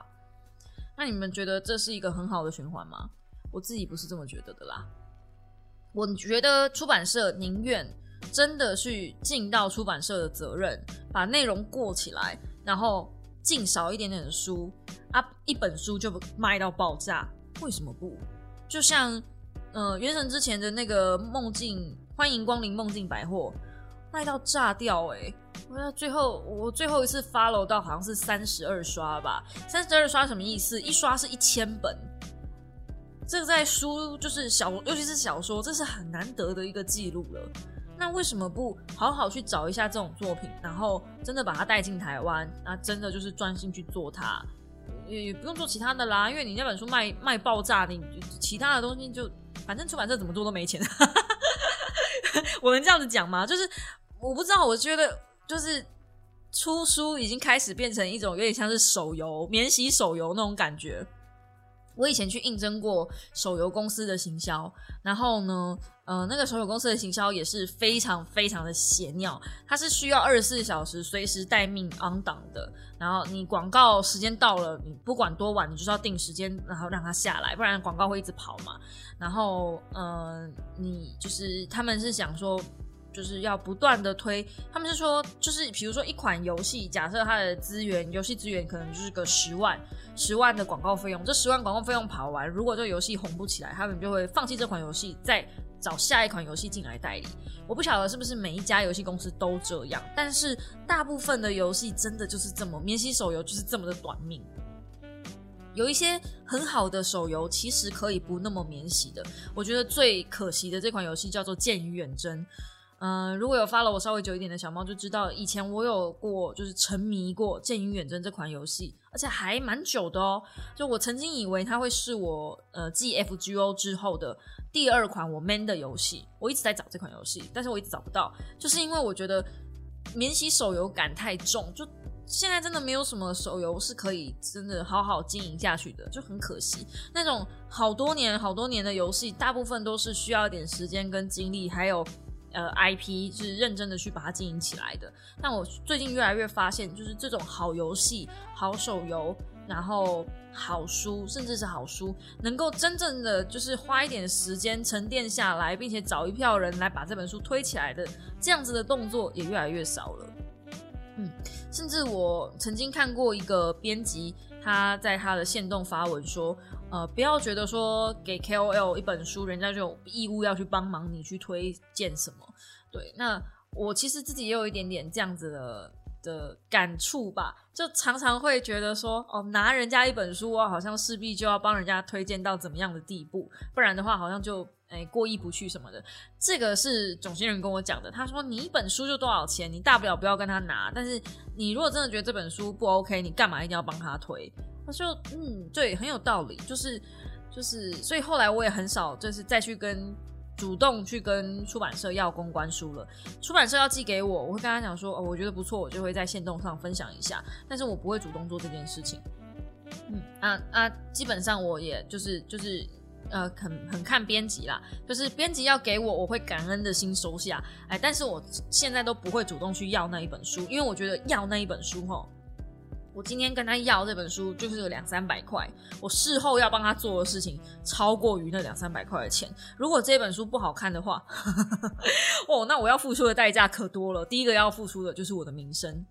那你们觉得这是一个很好的循环吗？我自己不是这么觉得的啦。我觉得出版社宁愿真的去尽到出版社的责任，把内容过起来，然后进少一点点的书啊，一本书就卖到爆炸，为什么不？就像呃，原神之前的那个梦境，欢迎光临梦境百货，卖到炸掉哎！我最后我最后一次 follow 到好像是三十二刷吧，三十二刷什么意思？一刷是一千本。这个在书就是小，尤其是小说，这是很难得的一个记录了。那为什么不好好去找一下这种作品，然后真的把它带进台湾？那真的就是专心去做它，也也不用做其他的啦。因为你那本书卖卖爆炸，你其他的东西就反正出版社怎么做都没钱。我能这样子讲吗？就是我不知道，我觉得就是出书已经开始变成一种有点像是手游、免洗手游那种感觉。我以前去应征过手游公司的行销，然后呢，呃，那个手游公司的行销也是非常非常的邪尿，它是需要二十四小时随时待命 on 档的。然后你广告时间到了，你不管多晚，你就是要定时间，然后让它下来，不然广告会一直跑嘛。然后，呃，你就是他们是想说。就是要不断的推，他们是说，就是比如说一款游戏，假设它的资源，游戏资源可能就是个十万，十万的广告费用，这十万广告费用跑完，如果这游戏红不起来，他们就会放弃这款游戏，再找下一款游戏进来代理。我不晓得是不是每一家游戏公司都这样，但是大部分的游戏真的就是这么免洗手游就是这么的短命。有一些很好的手游其实可以不那么免洗的，我觉得最可惜的这款游戏叫做《剑与远征》。嗯，如果有发了我稍微久一点的小猫就知道，以前我有过就是沉迷过《剑与远征》这款游戏，而且还蛮久的哦。就我曾经以为它会是我呃继 FGO 之后的第二款我 man 的游戏，我一直在找这款游戏，但是我一直找不到，就是因为我觉得免洗手游感太重，就现在真的没有什么手游是可以真的好好经营下去的，就很可惜。那种好多年好多年的游戏，大部分都是需要一点时间跟精力，还有。呃，IP 是认真的去把它经营起来的。但我最近越来越发现，就是这种好游戏、好手游，然后好书，甚至是好书，能够真正的就是花一点时间沉淀下来，并且找一票人来把这本书推起来的，这样子的动作也越来越少了。嗯，甚至我曾经看过一个编辑，他在他的线动发文说：“呃，不要觉得说给 KOL 一本书，人家就有义务要去帮忙你去推荐什么。对，那我其实自己也有一点点这样子的的感触吧，就常常会觉得说，哦，拿人家一本书啊，好像势必就要帮人家推荐到怎么样的地步，不然的话，好像就哎过意不去什么的。这个是总经人跟我讲的，他说你一本书就多少钱，你大不了不要跟他拿，但是你如果真的觉得这本书不 OK，你干嘛一定要帮他推？他说，嗯，对，很有道理，就是就是，所以后来我也很少就是再去跟。主动去跟出版社要公关书了，出版社要寄给我，我会跟他讲说，哦，我觉得不错，我就会在线动上分享一下，但是我不会主动做这件事情。嗯啊啊，基本上我也就是就是呃，很很看编辑啦，就是编辑要给我，我会感恩的心收下，哎，但是我现在都不会主动去要那一本书，因为我觉得要那一本书吼。我今天跟他要这本书，就是两三百块。我事后要帮他做的事情，超过于那两三百块的钱。如果这本书不好看的话，哦，那我要付出的代价可多了。第一个要付出的就是我的名声，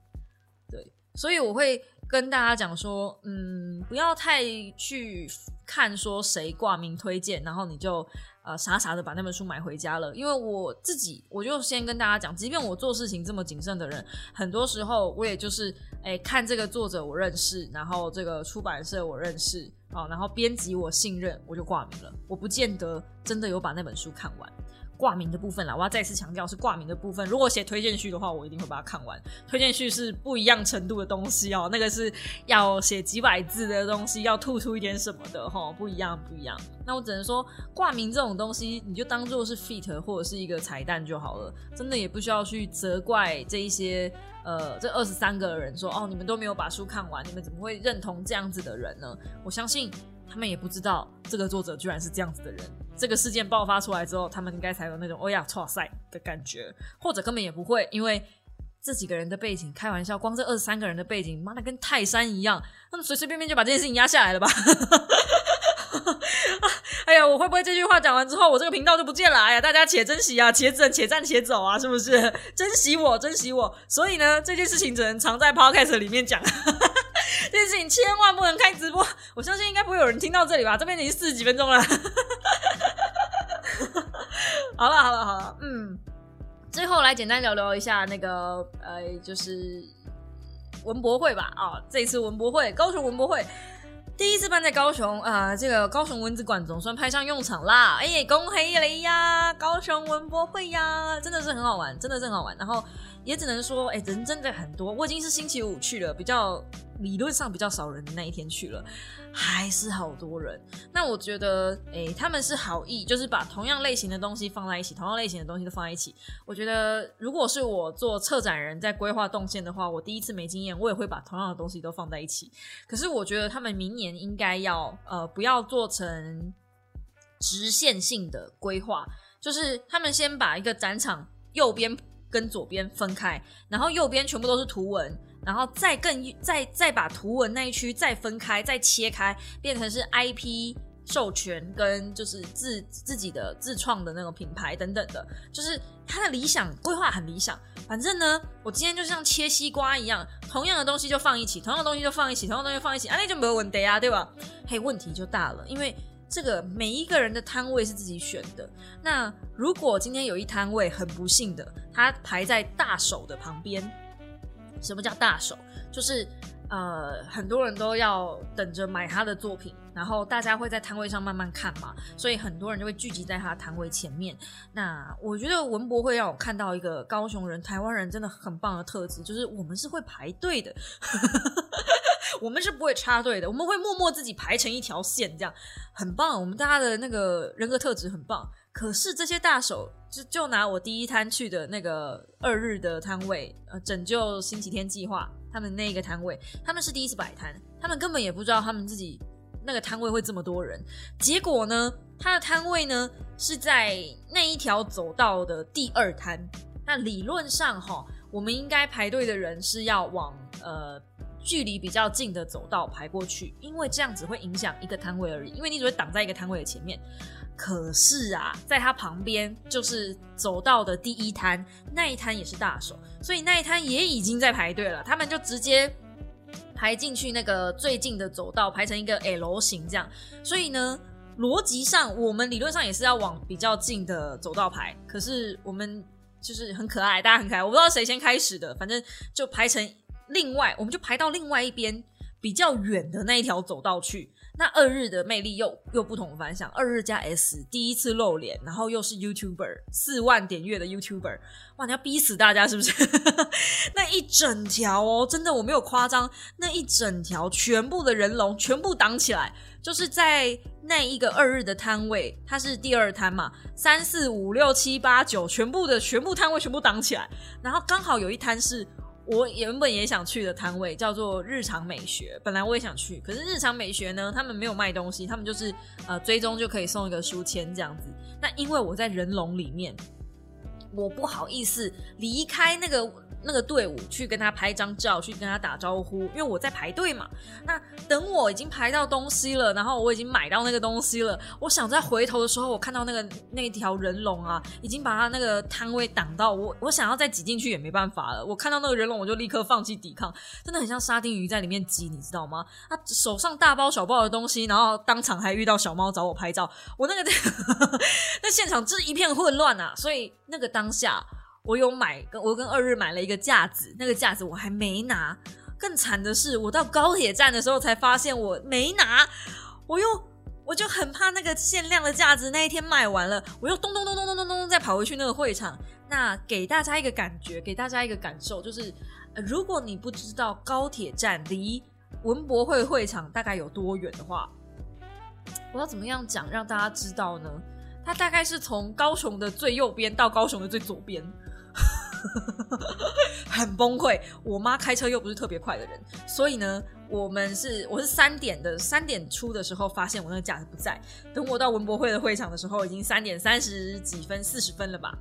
对，所以我会跟大家讲说，嗯，不要太去看说谁挂名推荐，然后你就。啊，傻傻的把那本书买回家了，因为我自己，我就先跟大家讲，即便我做事情这么谨慎的人，很多时候我也就是，哎，看这个作者我认识，然后这个出版社我认识，啊，然后编辑我信任，我就挂名了，我不见得真的有把那本书看完。挂名的部分啦，我要再次强调是挂名的部分。如果写推荐序的话，我一定会把它看完。推荐序是不一样程度的东西哦，那个是要写几百字的东西，要吐出一点什么的哈，不一样不一样。那我只能说，挂名这种东西，你就当做是 fit 或者是一个彩蛋就好了，真的也不需要去责怪这一些呃这二十三个人说哦，你们都没有把书看完，你们怎么会认同这样子的人呢？我相信。他们也不知道这个作者居然是这样子的人。这个事件爆发出来之后，他们应该才有那种“哦呀，错赛”的感觉，或者根本也不会，因为这几个人的背景，开玩笑，光这二十三个人的背景，妈的跟泰山一样，他们随随便便就把这件事情压下来了吧？哎呀，我会不会这句话讲完之后，我这个频道就不见了？哎呀，大家且珍惜啊，且走且战且走啊，是不是？珍惜我，珍惜我。所以呢，这件事情只能藏在 podcast 里面讲。这件事情千万不能开直播，我相信应该不会有人听到这里吧？这边已经四十几分钟了。好了好了好了，嗯，最后来简单聊聊一下那个呃，就是文博会吧。啊，这次文博会，高雄文博会第一次办在高雄啊，这个高雄文字馆总算派上用场啦！哎，恭喜你呀，高雄文博会呀，真的是很好玩，真的是很好玩。然后。也只能说，哎，人真的很多。我已经是星期五去了，比较理论上比较少人的那一天去了，还是好多人。那我觉得，哎，他们是好意，就是把同样类型的东西放在一起，同样类型的东西都放在一起。我觉得，如果是我做策展人在规划动线的话，我第一次没经验，我也会把同样的东西都放在一起。可是我觉得他们明年应该要，呃，不要做成直线性的规划，就是他们先把一个展场右边。跟左边分开，然后右边全部都是图文，然后再更再再把图文那一区再分开，再切开，变成是 IP 授权跟就是自自己的自创的那种品牌等等的，就是他的理想规划很理想。反正呢，我今天就像切西瓜一样，同样的东西就放一起，同样的东西就放一起，同样的东西放一起，啊，那就没有问题啊，对吧？嘿，问题就大了，因为。这个每一个人的摊位是自己选的。那如果今天有一摊位很不幸的，他排在大手的旁边，什么叫大手？就是呃，很多人都要等着买他的作品，然后大家会在摊位上慢慢看嘛，所以很多人就会聚集在他的摊位前面。那我觉得文博会让我看到一个高雄人、台湾人真的很棒的特质，就是我们是会排队的。我们是不会插队的，我们会默默自己排成一条线，这样很棒。我们大家的那个人格特质很棒。可是这些大手，就就拿我第一摊去的那个二日的摊位，呃，拯救星期天计划他们那个摊位，他们是第一次摆摊，他们根本也不知道他们自己那个摊位会这么多人。结果呢，他的摊位呢是在那一条走道的第二摊。那理论上哈，我们应该排队的人是要往呃。距离比较近的走道排过去，因为这样子会影响一个摊位而已，因为你只会挡在一个摊位的前面。可是啊，在它旁边就是走道的第一摊，那一摊也是大手，所以那一摊也已经在排队了。他们就直接排进去那个最近的走道，排成一个 L 型这样。所以呢，逻辑上我们理论上也是要往比较近的走道排，可是我们就是很可爱，大家很可爱。我不知道谁先开始的，反正就排成另外，我们就排到另外一边比较远的那一条走道去。那二日的魅力又又不同凡响，二日加 S 第一次露脸，然后又是 YouTuber 四万点阅的 YouTuber，哇！你要逼死大家是不是？那一整条哦，真的我没有夸张，那一整条全部的人龙全部挡起来，就是在那一个二日的摊位，它是第二摊嘛，三四五六七八九全部的全部摊位全部挡起来，然后刚好有一摊是。我原本也想去的摊位叫做日常美学，本来我也想去，可是日常美学呢，他们没有卖东西，他们就是呃追踪就可以送一个书签这样子。那因为我在人龙里面，我不好意思离开那个。那个队伍去跟他拍张照，去跟他打招呼，因为我在排队嘛。那等我已经排到东西了，然后我已经买到那个东西了，我想再回头的时候，我看到那个那一条人龙啊，已经把他那个摊位挡到，我我想要再挤进去也没办法了。我看到那个人龙，我就立刻放弃抵抗，真的很像沙丁鱼在里面挤，你知道吗？他手上大包小包的东西，然后当场还遇到小猫找我拍照，我那个 那现场真是一片混乱啊，所以那个当下。我有买，跟我跟二日买了一个架子，那个架子我还没拿。更惨的是，我到高铁站的时候才发现我没拿。我又我就很怕那个限量的架子那一天卖完了，我又咚咚咚咚咚咚咚再跑回去那个会场。那给大家一个感觉，给大家一个感受，就是如果你不知道高铁站离文博会会场大概有多远的话，我要怎么样讲让大家知道呢？它大概是从高雄的最右边到高雄的最左边。很崩溃，我妈开车又不是特别快的人，所以呢，我们是我是三点的三点出的时候发现我那个架子不在，等我到文博会的会场的时候，已经三点三十几分四十分了吧。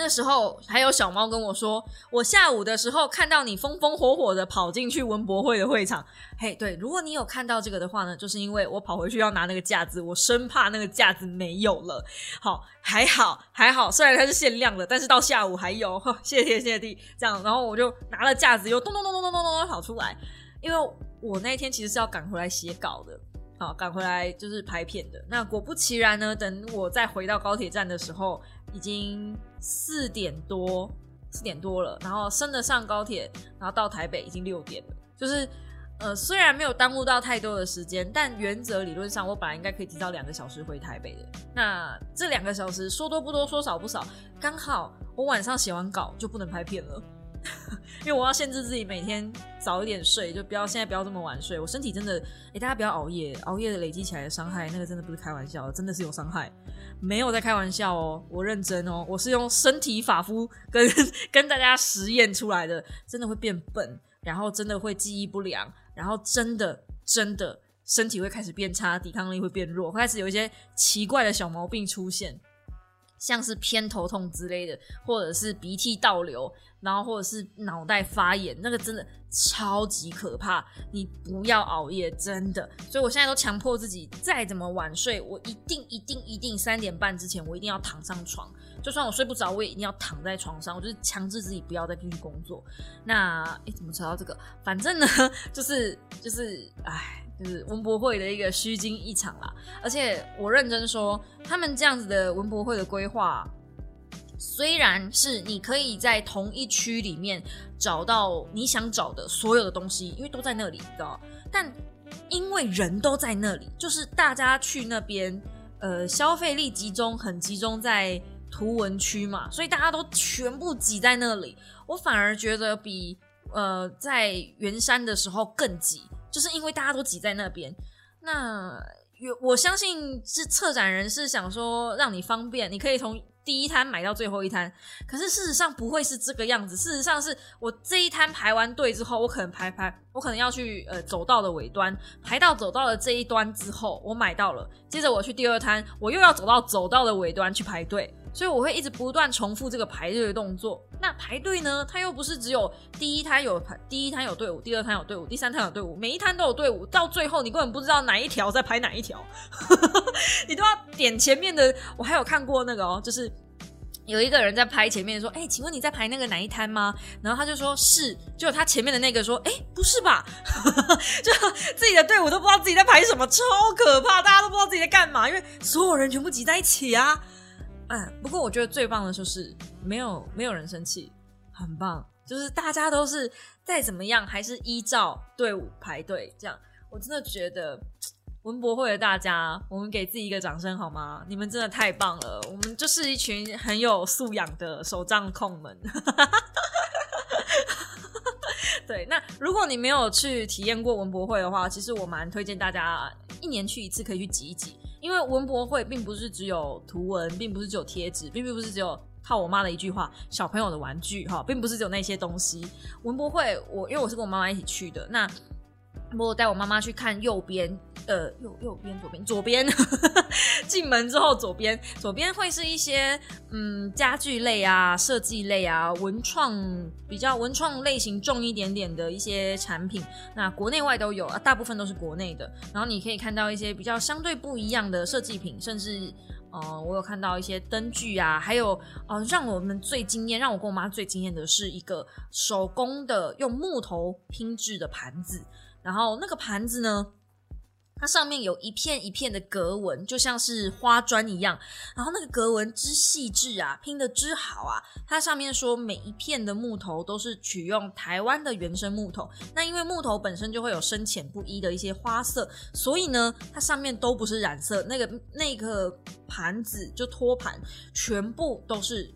那时候还有小猫跟我说，我下午的时候看到你风风火火的跑进去文博会的会场。嘿，对，如果你有看到这个的话呢，就是因为我跑回去要拿那个架子，我生怕那个架子没有了。好，还好还好，虽然它是限量的，但是到下午还有。谢天谢地，这样，然后我就拿了架子，又咚咚咚咚咚咚咚咚跑出来，因为我那一天其实是要赶回来写稿的。好，赶回来就是拍片的。那果不其然呢，等我再回到高铁站的时候，已经四点多，四点多了。然后升得上高铁，然后到台北已经六点了。就是，呃，虽然没有耽误到太多的时间，但原则理论上，我本来应该可以提早两个小时回台北的。那这两个小时说多不多，说少不少，刚好我晚上写完稿就不能拍片了。因为我要限制自己每天早一点睡，就不要现在不要这么晚睡。我身体真的，哎，大家不要熬夜，熬夜累积起来的伤害，那个真的不是开玩笑，真的是有伤害，没有在开玩笑哦，我认真哦，我是用身体法夫跟 跟大家实验出来的，真的会变笨，然后真的会记忆不良，然后真的真的身体会开始变差，抵抗力会变弱，开始有一些奇怪的小毛病出现。像是偏头痛之类的，或者是鼻涕倒流，然后或者是脑袋发炎，那个真的超级可怕。你不要熬夜，真的。所以我现在都强迫自己，再怎么晚睡，我一定一定一定三点半之前，我一定要躺上床。就算我睡不着，我也一定要躺在床上。我就是强制自己不要再继续工作。那诶，怎么扯到这个？反正呢，就是就是，唉。就是文博会的一个虚惊一场啦，而且我认真说，他们这样子的文博会的规划，虽然是你可以在同一区里面找到你想找的所有的东西，因为都在那里，你知道但因为人都在那里，就是大家去那边，呃，消费力集中，很集中在图文区嘛，所以大家都全部挤在那里，我反而觉得比呃在圆山的时候更挤。就是因为大家都挤在那边，那我相信是策展人是想说让你方便，你可以从第一摊买到最后一摊。可是事实上不会是这个样子，事实上是我这一摊排完队之后，我可能排排，我可能要去呃走道的尾端排到走到了这一端之后，我买到了，接着我去第二摊，我又要走到走道的尾端去排队。所以我会一直不断重复这个排队的动作。那排队呢？它又不是只有第一摊有排，第一摊有队伍，第二摊有队伍，第三摊有队伍，每一摊都有队伍。到最后你根本不知道哪一条在排哪一条，你都要点前面的。我还有看过那个哦，就是。有一个人在排前面说：“哎，请问你在排那个哪一摊吗？”然后他就说：“是。”就他前面的那个说：“哎，不是吧？” 就自己的队伍都不知道自己在排什么，超可怕！大家都不知道自己在干嘛，因为所有人全部挤在一起啊。嗯，不过我觉得最棒的就是没有没有人生气，很棒。就是大家都是再怎么样还是依照队伍排队，这样我真的觉得。文博会的大家，我们给自己一个掌声好吗？你们真的太棒了！我们就是一群很有素养的手账控们。对，那如果你没有去体验过文博会的话，其实我蛮推荐大家一年去一次，可以去挤一挤。因为文博会并不是只有图文，并不是只有贴纸，并并不是只有套我妈的一句话，小朋友的玩具哈，并不是只有那些东西。文博会，我因为我是跟我妈妈一起去的，那。我带我妈妈去看右边，呃，右右边、左边、左边。进门之后，左边左边会是一些嗯家具类啊、设计类啊、文创比较文创类型重一点点的一些产品。那国内外都有啊，大部分都是国内的。然后你可以看到一些比较相对不一样的设计品，甚至呃，我有看到一些灯具啊，还有呃，让我们最惊艳，让我跟我妈最惊艳的是一个手工的用木头拼制的盘子。然后那个盘子呢，它上面有一片一片的格纹，就像是花砖一样。然后那个格纹之细致啊，拼的之好啊。它上面说每一片的木头都是取用台湾的原生木头。那因为木头本身就会有深浅不一的一些花色，所以呢，它上面都不是染色。那个那个盘子就托盘，全部都是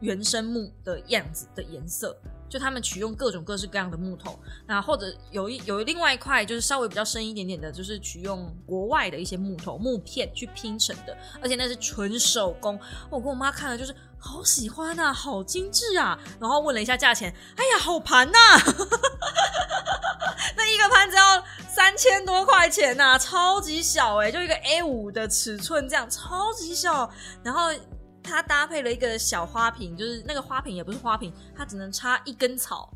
原生木的样子的颜色。就他们取用各种各式各样的木头，那或者有一有另外一块就是稍微比较深一点点的，就是取用国外的一些木头木片去拼成的，而且那是纯手工。我跟我妈看了就是好喜欢啊，好精致啊，然后问了一下价钱，哎呀，好盘呐，那一个盘子要三千多块钱呐，超级小哎，就一个 A 五的尺寸这样，超级小，然后。它搭配了一个小花瓶，就是那个花瓶也不是花瓶，它只能插一根草。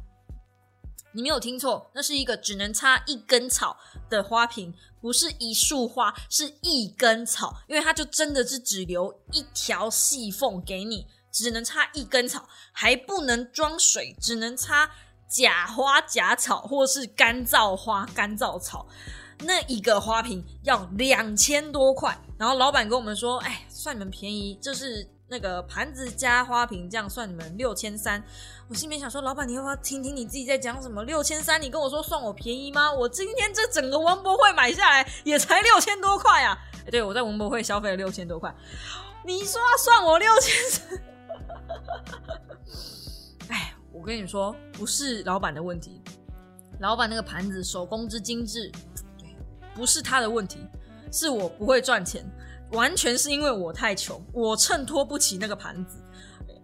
你没有听错，那是一个只能插一根草的花瓶，不是一束花，是一根草，因为它就真的是只留一条细缝给你，只能插一根草，还不能装水，只能插假花假草或是干燥花干燥草。那一个花瓶要两千多块，然后老板跟我们说：“哎，算你们便宜，就是。”那个盘子加花瓶这样算你们六千三，我心里面想说，老板你要不要听听你自己在讲什么？六千三，你跟我说算我便宜吗？我今天这整个文博会买下来也才六千多块啊！对我在文博会消费了六千多块，你说算我六千三？哎，我跟你说，不是老板的问题，老板那个盘子手工之精致，不是他的问题，是我不会赚钱。完全是因为我太穷，我衬托不起那个盘子，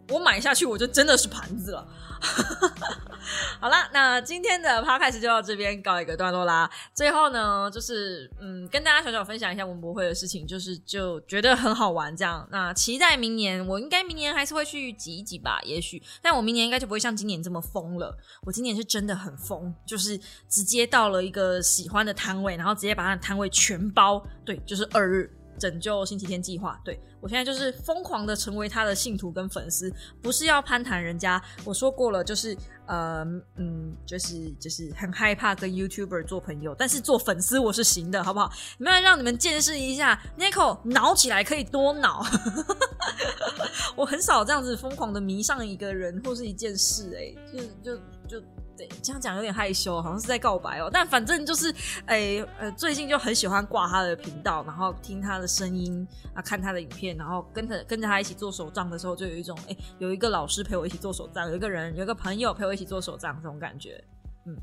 我买下去我就真的是盘子了。好了，那今天的 podcast 就到这边告一个段落啦。最后呢，就是嗯，跟大家小小分享一下文博会的事情，就是就觉得很好玩这样。那期待明年，我应该明年还是会去挤一挤吧，也许，但我明年应该就不会像今年这么疯了。我今年是真的很疯，就是直接到了一个喜欢的摊位，然后直接把他的摊位全包，对，就是二日。拯救星期天计划，对我现在就是疯狂的成为他的信徒跟粉丝，不是要攀谈人家。我说过了，就是呃嗯，就是就是很害怕跟 YouTuber 做朋友，但是做粉丝我是行的，好不好？你们让你们见识一下，Nico 挠起来可以多挠。我很少这样子疯狂的迷上一个人或是一件事，哎，就就就。对，这样讲有点害羞，好像是在告白哦。但反正就是，哎，呃，最近就很喜欢挂他的频道，然后听他的声音啊，看他的影片，然后跟着跟着他一起做手账的时候，就有一种，哎，有一个老师陪我一起做手账，有一个人，有一个朋友陪我一起做手账这种感觉，嗯，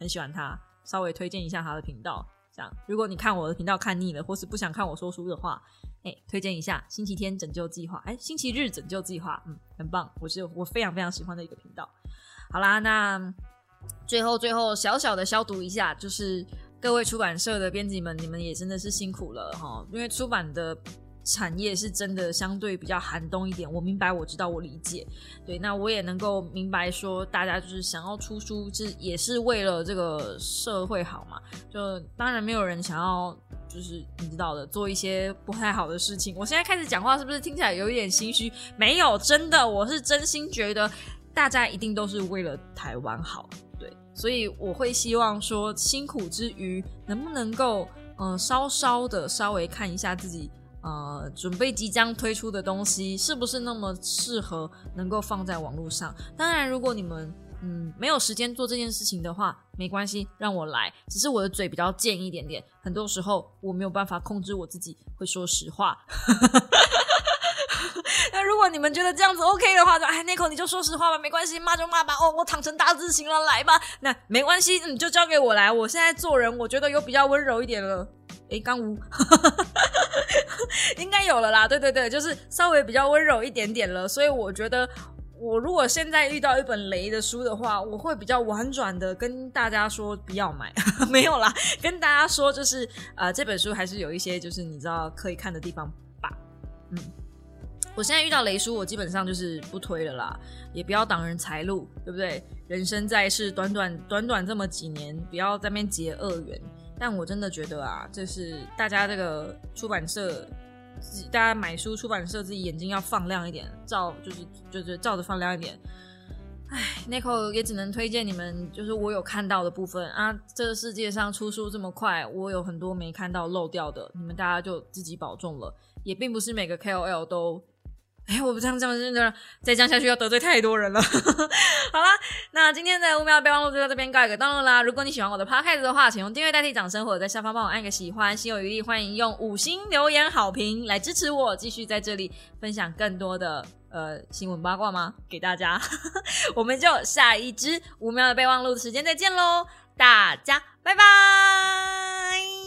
很喜欢他。稍微推荐一下他的频道，这样，如果你看我的频道看腻了，或是不想看我说书的话，哎，推荐一下星期天拯救计划，哎，星期日拯救计划，嗯，很棒，我是我非常非常喜欢的一个频道。好啦，那。最后，最后小小的消毒一下，就是各位出版社的编辑们，你们也真的是辛苦了哈。因为出版的产业是真的相对比较寒冬一点，我明白，我知道，我理解。对，那我也能够明白说，大家就是想要出书，是也是为了这个社会好嘛。就当然没有人想要就是你知道的，做一些不太好的事情。我现在开始讲话是不是听起来有一点心虚？没有，真的，我是真心觉得大家一定都是为了台湾好，对，所以我会希望说辛苦之余，能不能够嗯稍稍的稍微看一下自己呃准备即将推出的东西是不是那么适合能够放在网络上。当然，如果你们嗯，没有时间做这件事情的话，没关系，让我来。只是我的嘴比较贱一点点，很多时候我没有办法控制我自己，会说实话。如果你们觉得这样子 OK 的话，就哎，那口你就说实话吧，没关系，骂就骂吧。哦，我躺成大字型了，来吧。那没关系，你就交给我来。我现在做人，我觉得有比较温柔一点了。哎，刚无，应该有了啦。对对对，就是稍微比较温柔一点点了。所以我觉得。我如果现在遇到一本雷的书的话，我会比较婉转的跟大家说不要买，没有啦，跟大家说就是呃这本书还是有一些就是你知道可以看的地方吧。嗯，我现在遇到雷叔，我基本上就是不推了啦，也不要挡人财路，对不对？人生在世，短短短短这么几年，不要在那边结恶缘。但我真的觉得啊，就是大家这个出版社。大家买书，出版社自己眼睛要放亮一点，照就是就是照着放亮一点。唉 n i c o 也只能推荐你们，就是我有看到的部分啊。这个世界上出书这么快，我有很多没看到漏掉的，你们大家就自己保重了。也并不是每个 KOL 都。哎，我不这样这样真的再这样下去要得罪太多人了。好啦，那今天的五秒备忘录就到这边告一个段落啦。如果你喜欢我的 podcast 的话，请用订阅代替掌声，或者在下方帮我按个喜欢。心有余力，欢迎用五星留言好评来支持我，继续在这里分享更多的呃新闻八卦吗？给大家，我们就下一支五秒的备忘录的时间再见喽，大家拜拜。